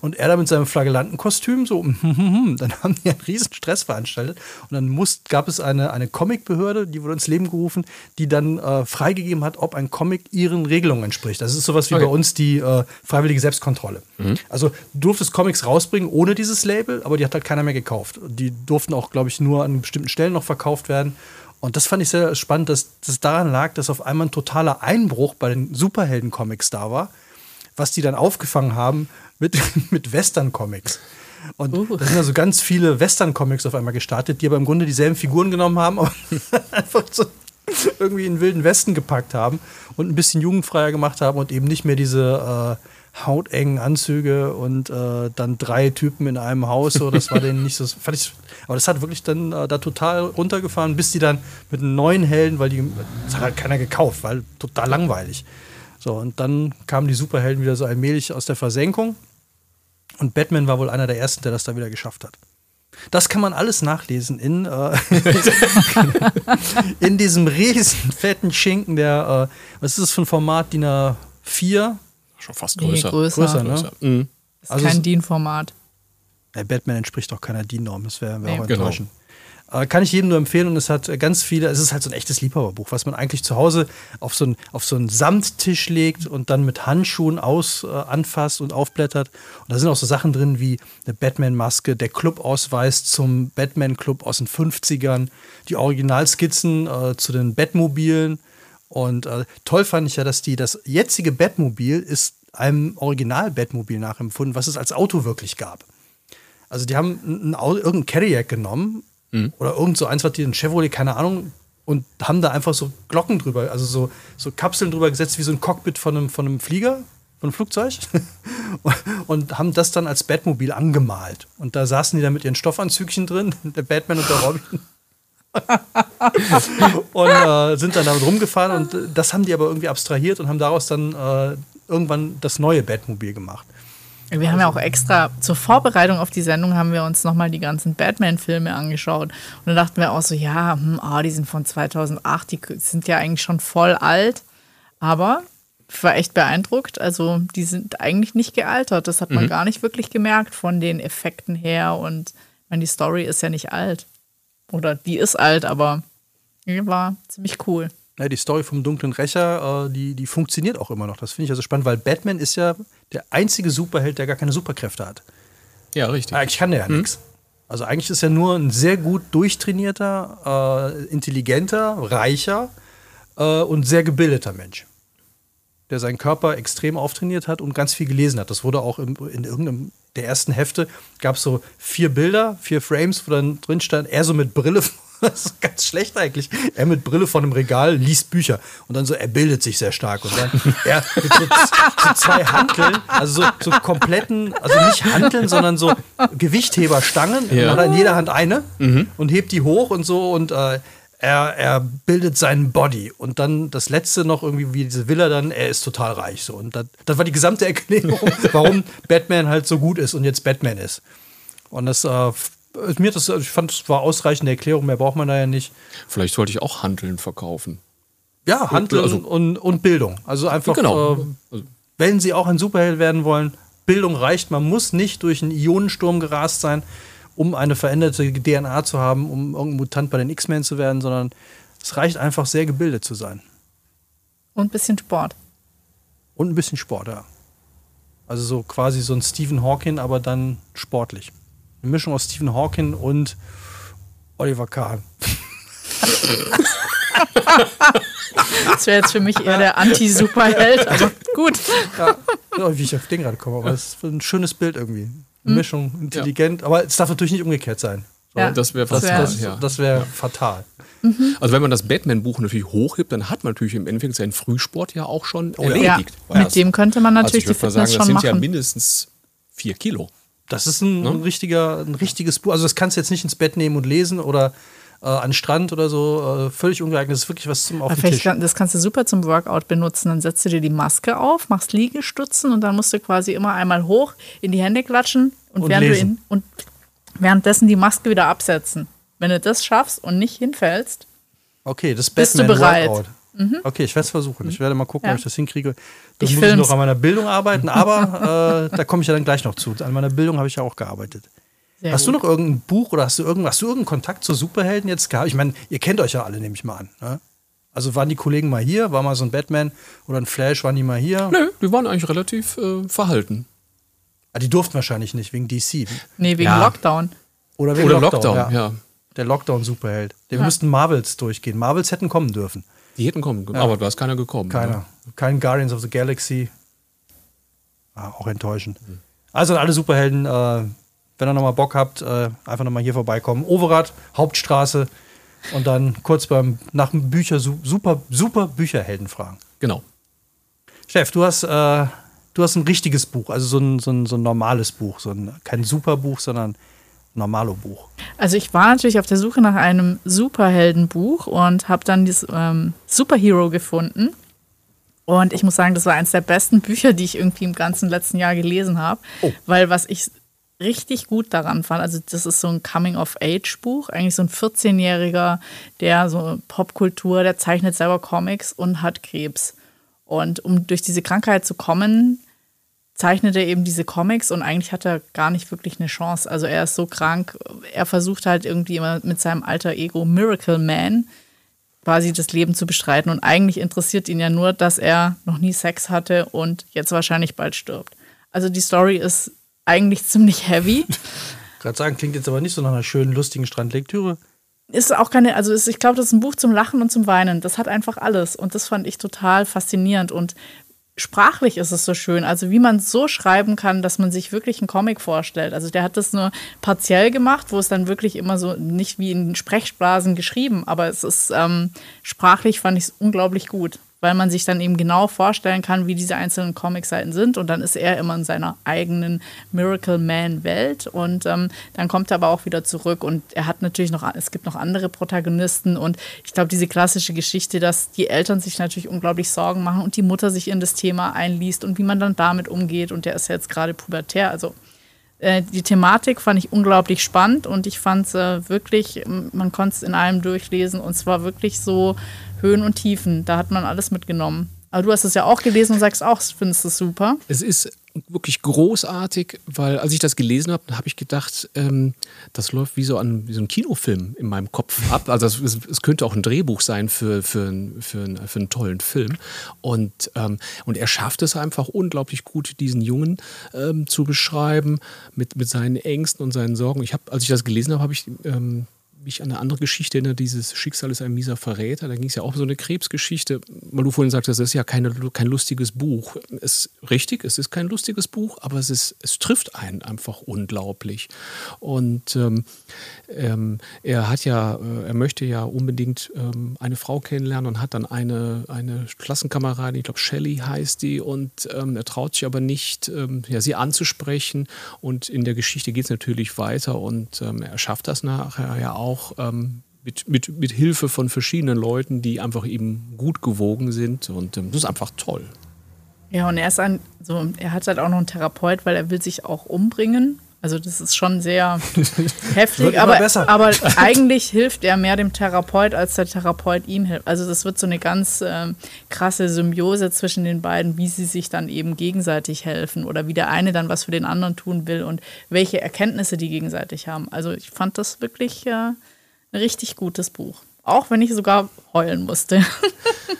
Und er da mit seinem Flagellantenkostüm, so, dann haben die einen riesen Stress veranstaltet. Und dann muss, gab es eine, eine Comicbehörde, die wurde ins Leben gerufen, die dann äh, freigegeben hat, ob ein Comic ihren Regelungen entspricht. Das ist sowas wie Okay. bei uns die äh, freiwillige Selbstkontrolle. Also du durftest Comics rausbringen ohne dieses Label, aber die hat halt keiner mehr gekauft. Die durften auch, glaube ich, nur an bestimmten Stellen noch verkauft werden. Und das fand ich sehr spannend, dass das daran lag, dass auf einmal ein totaler Einbruch bei den Superhelden-Comics da war, was die dann aufgefangen haben mit, mit Western-Comics. Und Uh. da sind also ganz viele Western-Comics auf einmal gestartet, die aber im Grunde dieselben Figuren genommen haben, aber einfach so irgendwie in den wilden Westen gepackt haben und ein bisschen jugendfreier gemacht haben und eben nicht mehr diese äh, hautengen Anzüge und äh, dann drei Typen in einem Haus. So, das war denen nicht so. Fand ich, aber das hat wirklich dann äh, da total runtergefahren, bis die dann mit einem neuen Helden, weil die das hat halt keiner gekauft, weil total langweilig. So, und dann kamen die Superhelden wieder so allmählich aus der Versenkung. Und Batman war wohl einer der ersten, der das da wieder geschafft hat. Das kann man alles nachlesen in, äh, in diesem riesen fetten Schinken, der, äh, was ist das für ein Format, DIN A4? schon fast Nee, größer. größer. Größer, ne? Mhm. Ist Also kein DIN-Format. Batman entspricht doch keiner DIN-Norm, das wäre wär Nee. auch Genau. enttäuschend. Kann ich jedem nur empfehlen und es hat ganz viele, es ist halt so ein echtes Liebhaberbuch, was man eigentlich zu Hause auf so einen, auf so einen Samttisch legt und dann mit Handschuhen aus, äh, anfasst und aufblättert. Und da sind auch so Sachen drin wie eine Batman-Maske, der Clubausweis zum Batman-Club aus den 50ern, die Originalskizzen äh, zu den Batmobilen. Und äh, toll fand ich ja, dass die, das jetzige Batmobil ist einem Original-Batmobil nachempfunden, was es als Auto wirklich gab. Also die haben ein, irgendein Cadillac genommen oder irgend so eins, was die ein Chevrolet, keine Ahnung, und haben da einfach so Glocken drüber, also so, so Kapseln drüber gesetzt, wie so ein Cockpit von einem, von einem Flieger, von einem Flugzeug. und haben das dann als Batmobil angemalt. Und da saßen die dann mit ihren Stoffanzügchen drin, der Batman und der Robin. und äh, sind dann damit rumgefahren und äh, das haben die aber irgendwie abstrahiert und haben daraus dann äh, irgendwann das neue Batmobil gemacht. Wir haben ja auch extra zur Vorbereitung auf die Sendung haben wir uns nochmal die ganzen Batman-Filme angeschaut. Und dann dachten wir auch so, ja, hm, ah, die sind von 2008, die sind ja eigentlich schon voll alt. Aber ich war echt beeindruckt. Also die sind eigentlich nicht gealtert. Das hat man gar nicht wirklich gemerkt von den Effekten her. Und ich meine, die Story ist ja nicht alt. Oder die ist alt, aber die war ziemlich cool. Ja, die Story vom dunklen Rächer, äh, die, die funktioniert auch immer noch. Das finde ich also spannend, weil Batman ist ja der einzige Superheld, der gar keine Superkräfte hat. Ja, richtig. Eigentlich kann der ja nichts. Also eigentlich ist er nur ein sehr gut durchtrainierter, äh, intelligenter, reicher äh, und sehr gebildeter Mensch. Der seinen Körper extrem auftrainiert hat und ganz viel gelesen hat. Das wurde auch im, in irgendeinem der ersten Hefte, gab es so vier Bilder, vier Frames, wo dann drin stand, er so mit Brille, das ist ganz schlecht eigentlich, er mit Brille von einem Regal liest Bücher. Und dann so, er bildet sich sehr stark. Und dann er mit so, so zwei Hanteln, also so, so kompletten, also nicht Hanteln, sondern so Gewichtheberstangen, Ja. und hat in jeder Hand eine und hebt die hoch und so. Und äh, er, er bildet seinen Body. Und dann das letzte noch irgendwie wie diese Villa dann, er ist total reich so. Und das, das war die gesamte Erklärung, warum Batman halt so gut ist und jetzt Batman ist. Und das äh, mir das, ich fand, es war ausreichende Erklärung, mehr braucht man da ja nicht. Vielleicht sollte ich auch Handeln verkaufen. Ja, Handeln Also- und, und Bildung. Also einfach, Genau. äh, Also- wenn Sie auch ein Superheld werden wollen, Bildung reicht. Man muss nicht durch einen Ionensturm gerast sein, um eine veränderte DNA zu haben, um irgendein Mutant bei den X-Men zu werden, sondern es reicht einfach, sehr gebildet zu sein. Und ein bisschen Sport. Und ein bisschen Sport, ja. Also so quasi so ein Stephen Hawking, aber dann sportlich. Eine Mischung aus Stephen Hawking und Oliver Kahn. Das wäre jetzt für mich eher der Anti-Superheld, aber gut. Ja, wie ich auf den gerade komme, aber es ist ein schönes Bild irgendwie. Eine Mischung, intelligent, aber es darf natürlich nicht umgekehrt sein. So, Ja. Das wäre Das, fatal. das, ja. das wäre fatal. Also wenn man das Batman-Buch natürlich hochhebt, dann hat man natürlich im Endeffekt seinen Frühsport ja auch schon Oh ja. Ja, erledigt. mit dem könnte man also natürlich ich die würde mal Fitness sagen, das schon sind ja machen. mindestens vier Kilo. Das ist ein, Ne? ein richtiger, ein richtiges Buch. Also das kannst du jetzt nicht ins Bett nehmen und lesen oder äh, an den Strand oder so. Äh, völlig ungeeignet. Das ist wirklich was zum auf den Tisch. kann, das kannst du super zum Workout benutzen. Dann setzt du dir die Maske auf, machst Liegestützen und dann musst du quasi immer einmal hoch in die Hände klatschen und, Und während du lesen. in, und währenddessen die Maske wieder absetzen. Wenn du das schaffst und nicht hinfällst, Okay, das Bist du bereit? Mhm. Okay, ich werde es versuchen. Ich werde mal gucken, Ja. ob ich das hinkriege. Da Ich muss ich film's. noch an meiner Bildung arbeiten, aber äh, da komme ich ja dann gleich noch zu. An meiner Bildung habe ich ja auch gearbeitet. sehr hast gut. du noch irgendein Buch oder hast du, irgend, hast du irgendeinen Kontakt zu Superhelden jetzt gehabt? Ich meine, ihr kennt euch ja alle, nehme ich mal an. Ne? Also waren die Kollegen mal hier? War mal so ein Batman oder ein Flash, waren die mal hier? Nö, die waren eigentlich relativ äh, verhalten. Ah, die durften wahrscheinlich nicht, wegen DC. Nee, wegen Ja. Lockdown. Oder wegen Oder Lockdown, Lockdown, ja. ja. Der Lockdown-Superheld. Wir müssten Marvels durchgehen. Marvels hätten kommen dürfen. Die hätten kommen können, aber da ist keiner gekommen. Keiner. Ne? Kein Guardians of the Galaxy. Ah, auch enttäuschend. Also an alle Superhelden, äh, wenn ihr nochmal Bock habt, äh, einfach nochmal hier vorbeikommen. Overath, Hauptstraße und dann kurz beim nach dem Bücher su- super super Bücherhelden fragen. Genau. Steff, du hast äh, du hast ein richtiges Buch, also so ein, so ein, so ein normales Buch, so ein kein Superbuch, sondern ein normalo Buch. Also ich war natürlich auf der Suche nach einem Superheldenbuch und habe dann dieses ähm, Superhero gefunden. Und ich muss sagen, das war eines der besten Bücher, die ich irgendwie im ganzen letzten Jahr gelesen habe. Oh. Weil was ich richtig gut daran fand, also das ist so ein Coming-of-Age-Buch, eigentlich so ein 14-Jähriger, der so Popkultur, der zeichnet selber Comics und hat Krebs. Und um durch diese Krankheit zu kommen, zeichnet er eben diese Comics und eigentlich hat er gar nicht wirklich eine Chance. Also er ist so krank, er versucht halt irgendwie immer mit seinem alter Ego Miracle Man quasi das Leben zu bestreiten und eigentlich interessiert ihn ja nur, dass er noch nie Sex hatte und jetzt wahrscheinlich bald stirbt. Also die Story ist eigentlich ziemlich heavy. Gerade sagen, klingt jetzt aber nicht so nach einer schönen, lustigen Strandlektüre. ist auch keine, also ist, ich glaube, das ist ein Buch zum Lachen und zum Weinen. Das hat einfach alles. Und das fand ich total faszinierend. Und sprachlich ist es so schön. Also wie man so schreiben kann, dass man sich wirklich einen Comic vorstellt. Also der hat das nur partiell gemacht, wo es dann wirklich immer so nicht wie in Sprechblasen geschrieben, aber es ist ähm, sprachlich fand ich es unglaublich gut. Weil man sich dann eben genau vorstellen kann, wie diese einzelnen Comicseiten sind. Und dann ist er immer in seiner eigenen Miracle Man-Welt. Und ähm, dann kommt er aber auch wieder zurück. Und er hat natürlich noch, es gibt noch andere Protagonisten. Und ich glaube, diese klassische Geschichte, dass die Eltern sich natürlich unglaublich Sorgen machen und die Mutter sich in das Thema einliest und wie man dann damit umgeht. Und der ist jetzt gerade pubertär. Also äh, die Thematik fand ich unglaublich spannend und ich fand es äh, wirklich, man konnte es in allem durchlesen und zwar wirklich so Höhen und Tiefen. Da hat man alles mitgenommen. Aber du hast es ja auch gelesen und sagst auch, findest es super. Es ist wirklich großartig, weil als ich das gelesen habe, habe ich gedacht, ähm, das läuft wie so, an, wie so ein Kinofilm in meinem Kopf ab. Also es, es, könnte auch ein Drehbuch sein für, für, für, ein- für einen tollen Film. Und, ähm, und er schafft es einfach unglaublich gut, diesen Jungen ähm, zu beschreiben mit, mit seinen Ängsten und seinen Sorgen. Ich habe, als ich das gelesen habe, habe ich ähm, mich an eine andere Geschichte erinnert, dieses Schicksal ist ein mieser Verräter. Da ging es ja auch um so eine Krebsgeschichte, weil du vorhin sagtest, das ist ja keine, kein lustiges Buch. Es richtig, es ist kein lustiges Buch, aber es, ist, es trifft einen einfach unglaublich. Und ähm, ähm, er hat ja, äh, er möchte ja unbedingt ähm, eine Frau kennenlernen und hat dann eine, eine Klassenkameradin, ich glaube Shelley heißt die, und ähm, er traut sich aber nicht, ähm, ja, sie anzusprechen. Und in der Geschichte geht es natürlich weiter und ähm, er schafft das nachher ja auch. Ähm, mit, mit, mit Hilfe von verschiedenen Leuten, die einfach eben gut gewogen sind. Und ähm, das ist einfach toll. Ja, und er ist ein, so, er hat halt auch noch einen Therapeut, weil er will sich auch umbringen. Also das ist schon sehr heftig, aber, aber eigentlich hilft er mehr dem Therapeut, als der Therapeut ihm hilft. Also das wird so eine ganz ähm, krasse Symbiose zwischen den beiden, wie sie sich dann eben gegenseitig helfen oder wie der eine dann was für den anderen tun will und welche Erkenntnisse die gegenseitig haben. Also ich fand das wirklich äh, ein richtig gutes Buch. Auch wenn ich sogar heulen musste.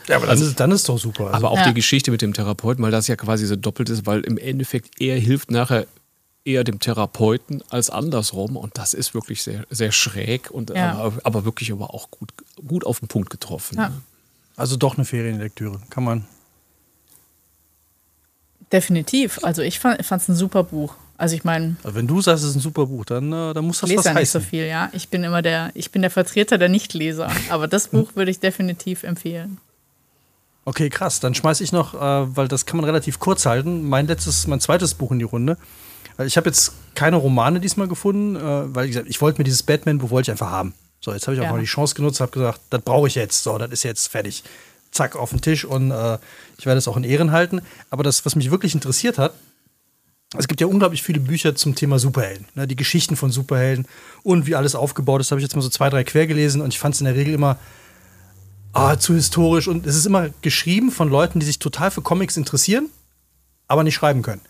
Ja, aber dann, ist, dann ist doch super. Also. Aber auch ja. die Geschichte mit dem Therapeuten, weil das ja quasi so doppelt ist, weil im Endeffekt er hilft nachher eher dem Therapeuten als andersrum. Und das ist wirklich sehr, sehr schräg und ja. aber, aber, wirklich aber auch gut, gut auf den Punkt getroffen. Ja. Also doch eine Ferienlektüre, kann man. Definitiv. Also ich fand es ein super Buch. Also ich meine. Also wenn du sagst, es ist ein super Buch, dann, äh, dann muss das lese was ja nicht so viel, ja. Ich bin immer der, ich bin der Vertreter der Nichtleser. Aber das Buch würde ich definitiv empfehlen. Okay, krass. Dann schmeiße ich noch, äh, weil das kann man relativ kurz halten, mein letztes, mein zweites Buch in die Runde. Ich habe jetzt keine Romane diesmal gefunden, äh, weil ich, ich wollte mir dieses Batman-Buch wollte ich einfach haben. So, jetzt habe ich auch ja. mal die Chance genutzt, habe gesagt, das brauche ich jetzt. So, das ist jetzt fertig. Zack, auf den Tisch und äh, ich werde es auch in Ehren halten. Aber das, was mich wirklich interessiert hat, es gibt ja unglaublich viele Bücher zum Thema Superhelden. Ne? Die Geschichten von Superhelden und wie alles aufgebaut ist, habe ich jetzt mal so zwei, drei quer gelesen und ich fand es in der Regel immer ah, zu historisch. Und es ist immer geschrieben von Leuten, die sich total für Comics interessieren, aber nicht schreiben können.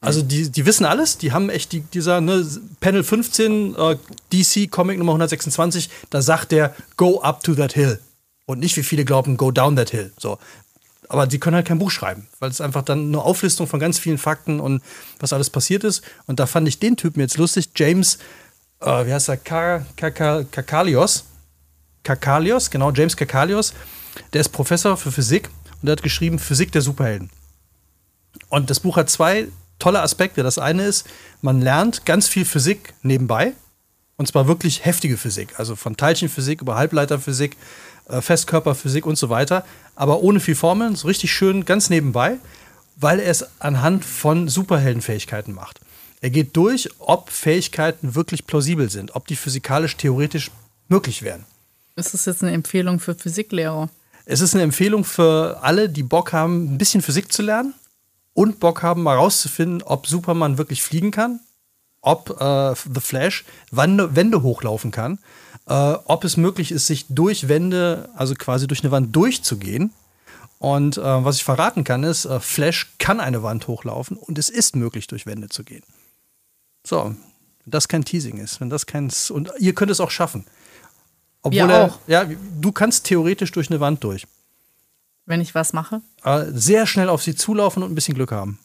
Also die, die wissen alles, die haben echt die, dieser ne, Panel 15, äh, DC Comic Nummer 126, da sagt der Go up to that hill. Und nicht wie viele glauben, go down that hill. So. Aber die können halt kein Buch schreiben, weil es einfach dann eine Auflistung von ganz vielen Fakten und was alles passiert ist. Und da fand ich den Typen jetzt lustig, James, äh, wie heißt er, Kakalios. Kakalios, genau, James Kakalios. Der ist Professor für Physik und der hat geschrieben Physik der Superhelden. Und das Buch hat zwei tolle Aspekte. Das eine ist, man lernt ganz viel Physik nebenbei. Und zwar wirklich heftige Physik. Also von Teilchenphysik über Halbleiterphysik, äh, Festkörperphysik und so weiter. Aber ohne viel Formeln, so richtig schön ganz nebenbei, weil er es anhand von Superheldenfähigkeiten macht. Er geht durch, ob Fähigkeiten wirklich plausibel sind, ob die physikalisch theoretisch möglich wären. Ist das jetzt eine Empfehlung für Physiklehrer? Es ist eine Empfehlung für alle, die Bock haben, ein bisschen Physik zu lernen und Bock haben, mal rauszufinden, ob Superman wirklich fliegen kann, ob äh, The Flash Wände, Wände hochlaufen kann, äh, ob es möglich ist, sich durch Wände, also quasi durch eine Wand durchzugehen. Und äh, was ich verraten kann, ist, äh, Flash kann eine Wand hochlaufen und es ist möglich, durch Wände zu gehen. So, wenn das kein Teasing ist, wenn das kein. Und ihr könnt es auch schaffen. Obwohl ja, er, ja, du kannst theoretisch durch eine Wand durch. Wenn ich was mache? Äh, sehr schnell auf sie zulaufen und ein bisschen Glück haben.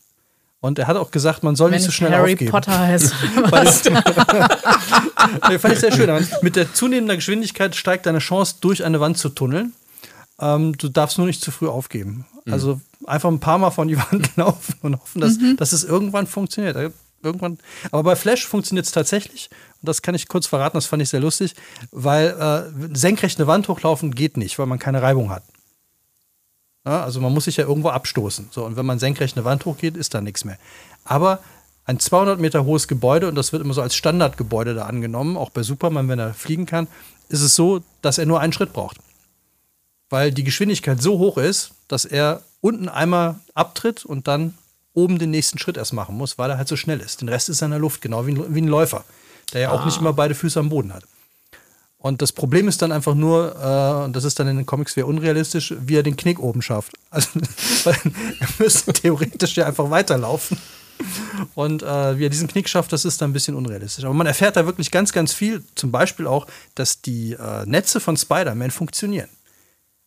Und er hat auch gesagt, man soll Wenn nicht so schnell Harry aufgeben. Potter heißt. fand ich sehr schön. Mit der zunehmenden Geschwindigkeit steigt deine Chance, durch eine Wand zu tunneln. Ähm, du darfst nur nicht zu früh aufgeben. Mhm. Also einfach ein paar Mal von die Wand laufen und hoffen, dass, mhm. dass es irgendwann funktioniert. Irgendwann. Aber bei Flash funktioniert es tatsächlich. Und das kann ich kurz verraten, das fand ich sehr lustig, weil äh, senkrecht eine Wand hochlaufen geht nicht, weil man keine Reibung hat. Ja, also man muss sich ja irgendwo abstoßen. So, und wenn man senkrecht eine Wand hochgeht, ist da nichts mehr. Aber ein 200 Meter hohes Gebäude, und das wird immer so als Standardgebäude da angenommen, auch bei Superman, wenn er fliegen kann, ist es so, dass er nur einen Schritt braucht. Weil die Geschwindigkeit so hoch ist, dass er unten einmal abtritt und dann oben den nächsten Schritt erst machen muss, weil er halt so schnell ist. Den Rest ist er in der Luft, genau wie ein, wie ein Läufer, der ja ah. auch nicht immer beide Füße am Boden hat. Und das Problem ist dann einfach nur, äh, und das ist dann in den Comics sehr unrealistisch, wie er den Knick oben schafft. Also, er müsste theoretisch ja einfach weiterlaufen. Und äh, wie er diesen Knick schafft, das ist dann ein bisschen unrealistisch. Aber man erfährt da wirklich ganz, ganz viel. Zum Beispiel auch, dass die äh, Netze von Spider-Man funktionieren.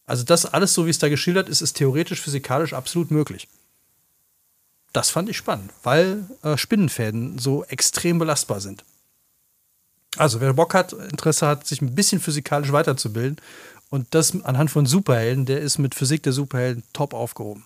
Also das alles, so wie es da geschildert ist, ist theoretisch, physikalisch absolut möglich. Das fand ich spannend, weil äh, Spinnenfäden so extrem belastbar sind. Also, wer Bock hat, Interesse hat, sich ein bisschen physikalisch weiterzubilden und das anhand von Superhelden, der ist mit Physik der Superhelden top aufgehoben.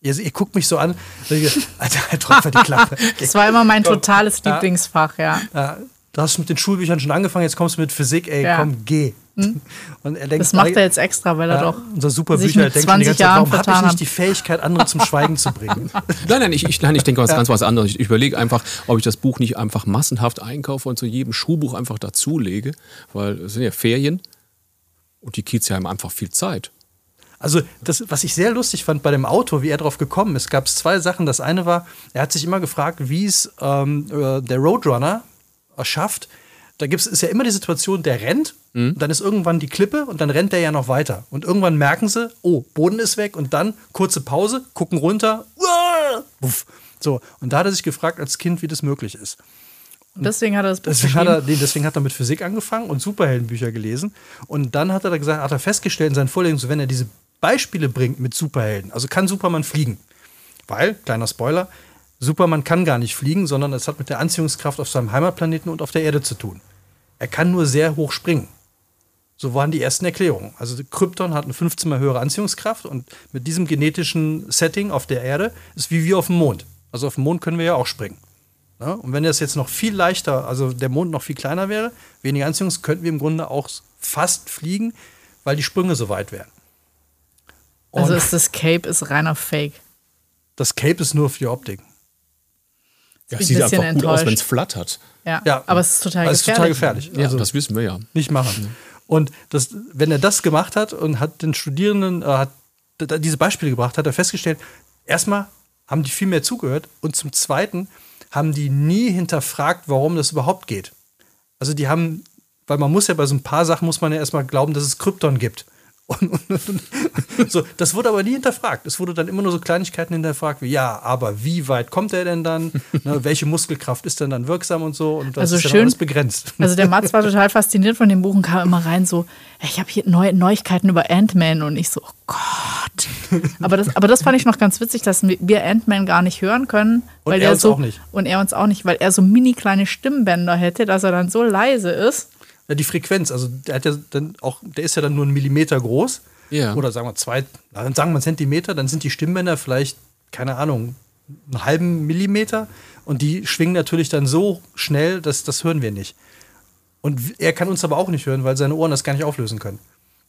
Ihr, ihr guckt mich so an, Alter, halt einfach die Klappe. Das war immer mein totales Lieblingsfach, ja. ja. Du hast mit den Schulbüchern schon angefangen, jetzt kommst du mit Physik, ey, ja. komm, geh. Und er denkt, Das macht er jetzt extra, weil er ja, doch unser super sich Bücher mit denkt schon die 20 ganze Zeit, Jahren warum habe ich nicht die Fähigkeit, andere zum Schweigen zu bringen? Nein, nein, ich, ich, nein, ich denke was ganz was anderes. Ich überlege einfach, ob ich das Buch nicht einfach massenhaft einkaufe und zu jedem Schulbuch einfach dazulege, weil es sind ja Ferien und die Kids haben einfach viel Zeit. Also, das, was ich sehr lustig fand bei dem Autor, wie er drauf gekommen ist, gab es zwei Sachen. Das eine war, er hat sich immer gefragt, wie es ähm, äh, der Roadrunner äh, schafft. Da gibt's, ist ja immer die Situation, der rennt, und dann ist irgendwann die Klippe und dann rennt der ja noch weiter. Und irgendwann merken sie, oh, Boden ist weg und dann kurze Pause, gucken runter, uah, so. Und da hat er sich gefragt als Kind, wie das möglich ist. Und deswegen hat er das Buch Deswegen hat, er, nee, deswegen hat er mit Physik angefangen und Superheldenbücher gelesen. Und dann hat er da gesagt, hat er festgestellt in seinen Vorlesungen, so wenn er diese Beispiele bringt mit Superhelden, also kann Superman fliegen. Weil, kleiner Spoiler, Superman kann gar nicht fliegen, sondern es hat mit der Anziehungskraft auf seinem Heimatplaneten und auf der Erde zu tun. Er kann nur sehr hoch springen. So waren die ersten Erklärungen. Also Krypton hat eine 15 mal höhere Anziehungskraft und mit diesem genetischen Setting auf der Erde ist wie wir auf dem Mond. Also auf dem Mond können wir ja auch springen. Ja, und wenn das jetzt noch viel leichter, also der Mond noch viel kleiner wäre, weniger Anziehungs, könnten wir im Grunde auch fast fliegen, weil die Sprünge so weit wären. Und Also ist das Cape ist reiner Fake. das Cape ist nur für die Optik. Ja, bin sieht ein einfach gut aus, enttäuscht. wenn es flattert. Ja. Ja, aber es ist total Das ist gefährlich. total gefährlich. Ja, Also das wissen wir ja. nicht machen. Und das, wenn er das gemacht hat und hat den Studierenden äh, hat diese Beispiele gebracht, hat er festgestellt, erstmal haben die viel mehr zugehört und zum Zweiten haben die nie hinterfragt, warum das überhaupt geht. Also die haben, weil man muss ja bei so ein paar Sachen muss man ja erstmal glauben, dass es Krypton gibt. Und, und, und, so, das wurde aber nie hinterfragt. Es wurde dann immer nur so Kleinigkeiten hinterfragt, wie ja, aber wie weit kommt er denn dann? Ne, welche Muskelkraft ist denn dann wirksam und so? Und das Also ist schön- alles begrenzt. Also der Mats war total fasziniert von dem Buch und kam immer rein so, ich habe hier neue Neuigkeiten über Ant-Man und ich so, oh Gott. Aber das, aber das fand ich noch ganz witzig, dass wir Ant-Man gar nicht hören können. Und weil er der uns so, auch nicht. Und er uns auch nicht, weil er so mini kleine Stimmbänder hätte, dass er dann so leise ist. Ja, die Frequenz, also der hat ja dann auch, der ist ja dann nur einen Millimeter groß. Ja. Oder sagen wir zwei, dann sagen wir einen Zentimeter, dann sind die Stimmbänder vielleicht, keine Ahnung, einen halben Millimeter. Und die schwingen natürlich dann so schnell, dass das hören wir nicht. Und er kann uns aber auch nicht hören, weil seine Ohren das gar nicht auflösen können.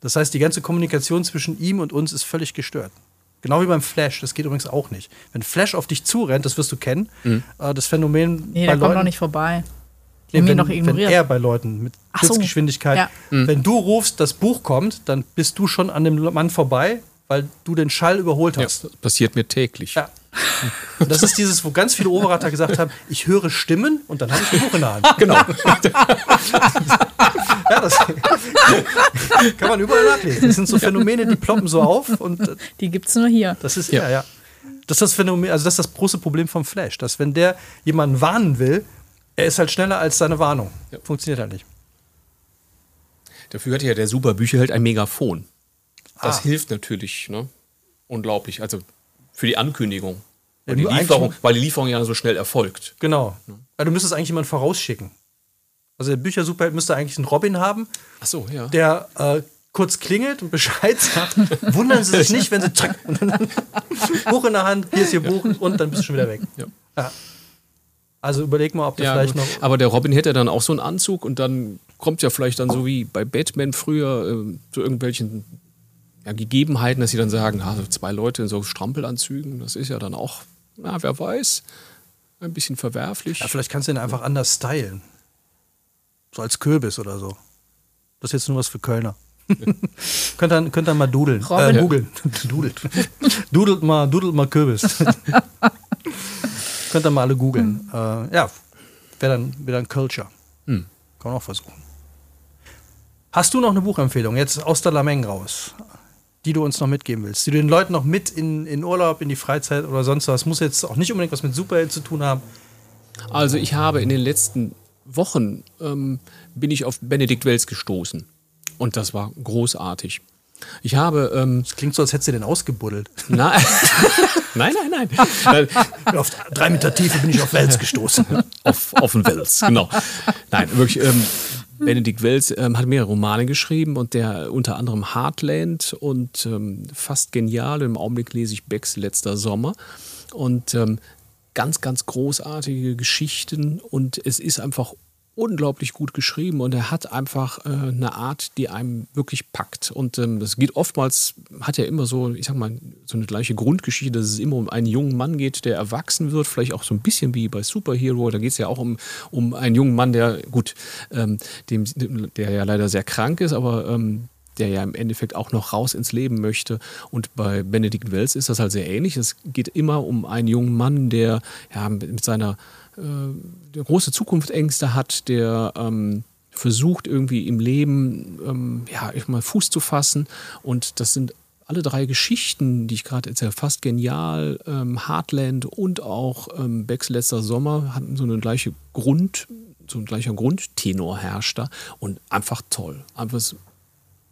Das heißt, die ganze Kommunikation zwischen ihm und uns ist völlig gestört. Genau wie beim Flash, das geht übrigens auch nicht. Wenn Flash auf dich zurennt, das wirst du kennen, äh, das Phänomen Nee, der kommt noch nicht vorbei. Nee, wenn, noch wenn ignoriert. er bei Leuten mit so. Blitzgeschwindigkeit, Ja. wenn du rufst, das Buch kommt, dann bist du schon an dem Mann vorbei, weil du den Schall überholt Ja, hast. das passiert mir täglich. Ja. Und das ist dieses, wo ganz viele Overater gesagt haben, ich höre Stimmen und dann habe ich ein Buch in der Hand. Genau. Ja, das kann man überall nachlesen. Das sind so Phänomene, die ploppen so auf und äh, Die gibt es nur hier. das ist Ja. ja, ja. Das ist das Phänomen, also das ist das große Problem vom Flash, dass wenn der jemanden warnen will, er ist halt schneller als seine Warnung. Funktioniert halt nicht. Dafür hat ja der super Bücherheld ein Megafon. Das Ah. hilft natürlich, ne? Unglaublich. Also für die Ankündigung. Weil, Ja, die Lieferung, weil die Lieferung ja so schnell erfolgt. Genau. Also du müsstest eigentlich jemanden vorausschicken. Also der Büchersuperheld müsste eigentlich einen Robin haben, Ach so, ja. der äh, kurz klingelt und Bescheid sagt. Wundern Sie sich nicht, wenn Sie Buch in der Hand, hier ist Ihr Buch und dann bist du schon wieder weg. Ja. Ja. Also überleg mal, ob du Ja, vielleicht noch. aber der Robin hätte dann auch so einen Anzug und dann kommt ja vielleicht dann so wie bei Batman früher äh, zu irgendwelchen ja, Gegebenheiten, dass sie dann sagen, ah, so zwei Leute in so Strampelanzügen, das ist ja dann auch, na, wer weiß, ein bisschen verwerflich. Ja, vielleicht kannst du ihn einfach anders stylen. So als Kürbis oder so. Das ist jetzt nur was für Kölner. könnt, ihr, könnt ihr mal dudeln. Robin. Äh, googeln. Dudelt. Dudelt mal, dudelt mal Kürbis. könnt ihr mal alle googeln. Äh, ja, wäre dann wieder ein Culture. Hm. Kann man auch versuchen. Hast du noch eine Buchempfehlung, jetzt aus der Lameng raus, die du uns noch mitgeben willst, die du den Leuten noch mit in, in Urlaub, in die Freizeit oder sonst was, muss jetzt auch nicht unbedingt was mit Superhelden zu tun haben. Also ich habe in den letzten Wochen ähm, bin ich auf Benedikt Wells gestoßen und das war großartig. Ich habe ähm, Das klingt so, als hättest du den ausgebuddelt. na, nein, nein, nein. Auf drei Meter Tiefe bin ich auf Wels gestoßen. auf, auf den Wels, genau. Nein, wirklich. Ähm, Benedikt Wells ähm, hat mehrere Romane geschrieben und der unter anderem Heartland und ähm, fast genial. Im Augenblick lese ich Becks letzter Sommer und ähm, ganz, ganz großartige Geschichten und es ist einfach unglaublich gut geschrieben und er hat einfach äh, eine Art, die einem wirklich packt. Und ähm, das geht oftmals, hat er immer so, ich sag mal, so eine gleiche Grundgeschichte, dass es immer um einen jungen Mann geht, der erwachsen wird, vielleicht auch so ein bisschen wie bei Superhero. Da geht es ja auch um, um einen jungen Mann, der, gut, ähm, dem, der ja leider sehr krank ist, aber ähm, der ja im Endeffekt auch noch raus ins Leben möchte. Und bei Benedict Wells ist das halt sehr ähnlich. Es geht immer um einen jungen Mann, der ja, mit seiner äh, große Zukunftsängste hat, der ähm, versucht irgendwie im Leben ähm, ja, mal Fuß zu fassen. Und das sind alle drei Geschichten, die ich gerade erzähle, fast genial. Ähm, Heartland und auch ähm, Becks letzter Sommer hatten so eine gleiche Grund, so ein gleicher Grundtenor herrscht da und einfach toll. Einfach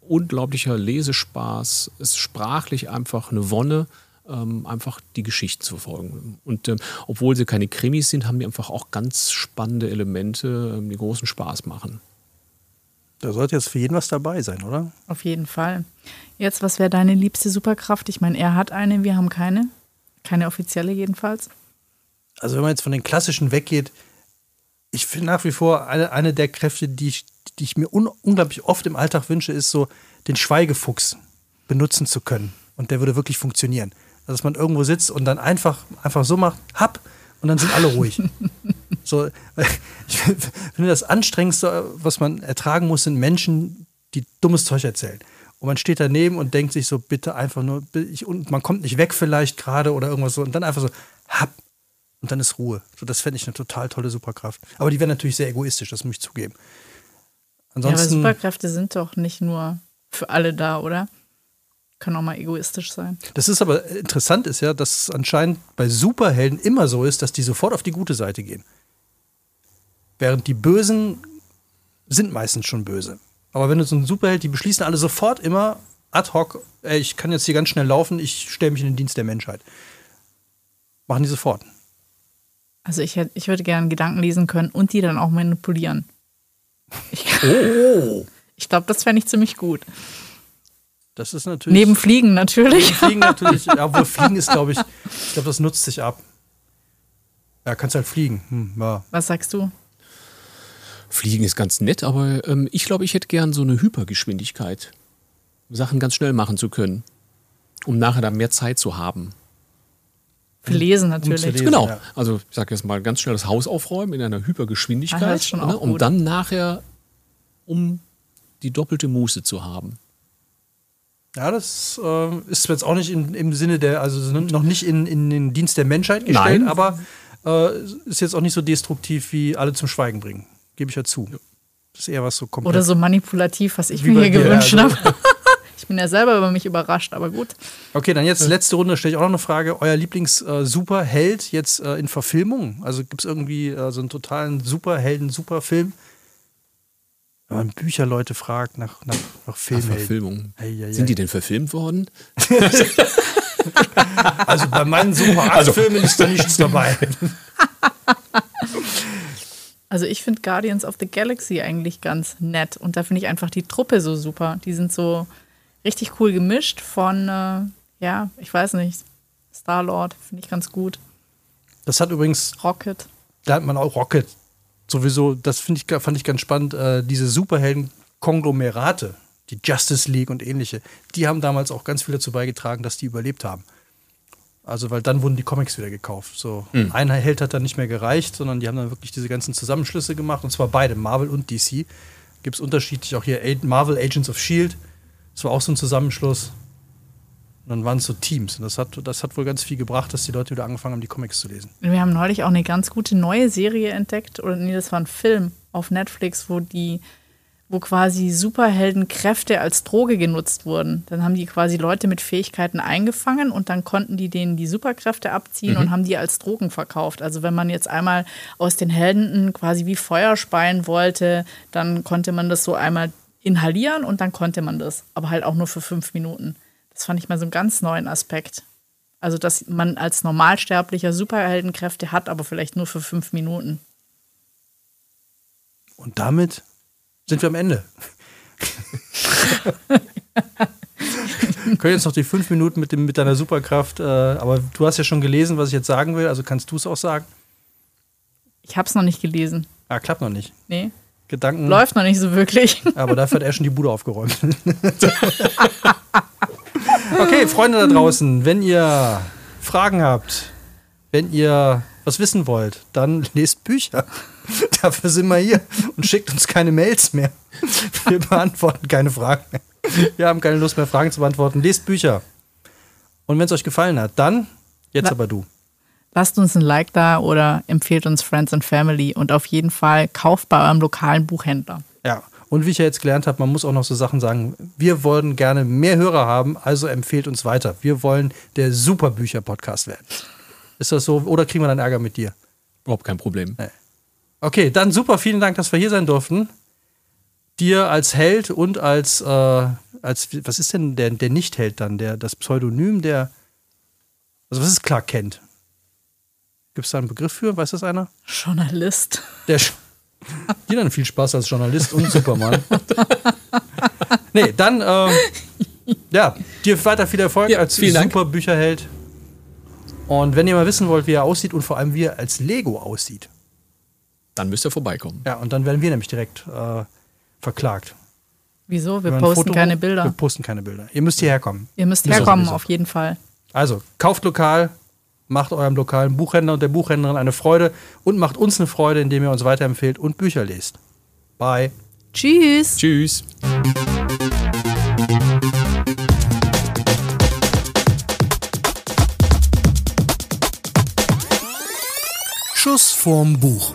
unglaublicher Lesespaß, ist sprachlich einfach eine Wonne ähm, einfach die Geschichte zu verfolgen. Und ähm, obwohl sie keine Krimis sind, haben die einfach auch ganz spannende Elemente, ähm, die großen Spaß machen. Da sollte jetzt für jeden was dabei sein, oder? Auf jeden Fall. Jetzt, was wäre deine liebste Superkraft? Ich meine, er hat eine, wir haben keine. Keine offizielle jedenfalls. Also wenn man jetzt von den klassischen weggeht, ich finde nach wie vor eine, eine der Kräfte, die ich, die ich mir un unglaublich oft im Alltag wünsche, ist so, den Schweigefuchs benutzen zu können. Und der würde wirklich funktionieren dass man irgendwo sitzt und dann einfach, einfach so macht, hab, und dann sind alle ruhig. so, ich finde, das Anstrengendste, was man ertragen muss, sind Menschen, die dummes Zeug erzählen. Und man steht daneben und denkt sich so, bitte einfach nur, ich, und man kommt nicht weg vielleicht gerade oder irgendwas so, und dann einfach so, hab, und dann ist Ruhe. So, das fände ich eine total tolle Superkraft. Aber die wäre natürlich sehr egoistisch, das muss ich zugeben. Ansonsten, ja, aber Superkräfte sind doch nicht nur für alle da, oder? Kann auch mal egoistisch sein. Das ist aber interessant, ist ja, dass es anscheinend bei Superhelden immer so ist, dass die sofort auf die gute Seite gehen. Während die Bösen sind meistens schon böse. Aber wenn du so einen Superheld, die beschließen alle sofort immer ad hoc, ey, ich kann jetzt hier ganz schnell laufen, ich stelle mich in den Dienst der Menschheit. Machen die sofort. Also ich, hätte, ich würde gerne Gedanken lesen können und die dann auch manipulieren. Ich, oh! ich glaube, das fände ich ziemlich gut. Das ist natürlich. Neben Fliegen natürlich. Neben Fliegen natürlich. Ja, obwohl Fliegen ist, glaube ich, ich glaube, das nutzt sich ab. Ja, kannst halt fliegen. Hm, ja. Was sagst du? Fliegen ist ganz nett, aber ähm, ich glaube, ich hätte gern so eine Hypergeschwindigkeit. Sachen ganz schnell machen zu können, um nachher dann mehr Zeit zu haben. Für Lesen natürlich. Um lesen, genau. Ja. Also ich sage jetzt mal ganz schnell das Haus aufräumen in einer Hypergeschwindigkeit, ah, ne, um dann nachher um die doppelte Muße zu haben. Ja, das äh, ist jetzt auch nicht in, im Sinne der, also noch nicht in, in den Dienst der Menschheit gestellt, Nein. aber äh, ist jetzt auch nicht so destruktiv wie alle zum Schweigen bringen. Gebe ich ja zu. Das ist eher was so komplett. Oder so manipulativ, was ich mir hier gewünscht ja, also. habe. Ich bin ja selber über mich überrascht, aber gut. Okay, dann jetzt letzte Runde stelle ich auch noch eine Frage. Euer Lieblings-Superheld äh, jetzt äh, in Verfilmung? Also gibt es irgendwie äh, so einen totalen Superhelden-Superfilm? Wenn man Bücherleute fragt nach, nach, nach Filmen. Verfilmung. Hey, hey, Sind die denn verfilmt worden? also bei meinen Super-Filmen also. ist da nichts dabei. Also ich finde Guardians of the Galaxy eigentlich ganz nett und da finde ich einfach die Truppe so super. Die sind so richtig cool gemischt von, äh, ja, ich weiß nicht, Star-Lord finde ich ganz gut. Das hat übrigens Rocket. Da hat man auch Rocket sowieso, das ich, fand ich ganz spannend, äh, diese Superhelden-Konglomerate, die Justice League und ähnliche, die haben damals auch ganz viel dazu beigetragen, dass die überlebt haben. Also, weil dann wurden die Comics wieder gekauft. So, mhm. ein Held hat dann nicht mehr gereicht, sondern die haben dann wirklich diese ganzen Zusammenschlüsse gemacht, und zwar beide, Marvel und DC. Gibt es unterschiedlich auch hier Marvel Agents of Shield. Das war auch so ein Zusammenschluss. Und dann waren es so Teams. Und das hat, das hat wohl ganz viel gebracht, dass die Leute wieder angefangen haben, die Comics zu lesen. Wir haben neulich auch eine ganz gute neue Serie entdeckt. Oder nee, das war ein Film auf Netflix, wo die, wo quasi Superheldenkräfte als Droge genutzt wurden. Dann haben die quasi Leute mit Fähigkeiten eingefangen und dann konnten die denen die Superkräfte abziehen mhm. und haben die als Drogen verkauft. Also wenn man jetzt einmal aus den Helden quasi wie Feuer speien wollte, dann konnte man das so einmal inhalieren und dann konnte man das. Aber halt auch nur für fünf Minuten. Das fand ich mal so einen ganz neuen Aspekt. Also, dass man als Normalsterblicher Superheldenkräfte hat, aber vielleicht nur für fünf Minuten. Und damit sind wir am Ende. können jetzt noch die fünf Minuten mit, dem, mit deiner Superkraft, äh, aber du hast ja schon gelesen, was ich jetzt sagen will, also kannst du es auch sagen? Ich habe es noch nicht gelesen. Ah, klappt noch nicht. Nee, Gedanken. läuft noch nicht so wirklich. Aber dafür hat er schon die Bude aufgeräumt. okay, Freunde da draußen, wenn ihr Fragen habt, wenn ihr was wissen wollt, dann lest Bücher. Dafür sind wir hier und schickt uns keine Mails mehr. Wir beantworten keine Fragen mehr. Wir haben keine Lust mehr, Fragen zu beantworten. Lest Bücher. Und wenn es euch gefallen hat, dann, jetzt aber du. Lasst uns ein Like da oder empfehlt uns Friends and Family und auf jeden Fall kauft bei eurem lokalen Buchhändler. Ja. Und wie ich ja jetzt gelernt habe, man muss auch noch so Sachen sagen. Wir wollen gerne mehr Hörer haben, also empfehlt uns weiter. Wir wollen der Superbücher-Podcast werden. Ist das so? Oder kriegen wir dann Ärger mit dir? Überhaupt kein Problem. Okay, dann super, vielen Dank, dass wir hier sein durften. Dir als Held und als, äh, als was ist denn der, der Nicht-Held dann? Der, das Pseudonym, der. Also, was ist Clark Kent? Gibt es da einen Begriff für? Weiß das einer? Journalist. Der. Sch- Dir dann viel Spaß als Journalist und Superman. nee, dann, ähm, ja, dir weiter viel Erfolg Ja, als vielen Dank. Superbücherheld. Und wenn ihr mal wissen wollt, wie er aussieht und vor allem, wie er als Lego aussieht, Dann müsst ihr vorbeikommen. Ja, und dann werden wir nämlich direkt äh, verklagt. Wieso? Wir posten Foto- keine Wir Bilder. posten keine Bilder. Ihr müsst hierher kommen. Ihr müsst wir herkommen, auf jeden Fall. Also, kauft lokal, macht eurem lokalen Buchhändler und der Buchhändlerin eine Freude und macht uns eine Freude, indem ihr uns weiterempfehlt und Bücher lest. Bye. Tschüss. Tschüss. Schuss vorm Buch.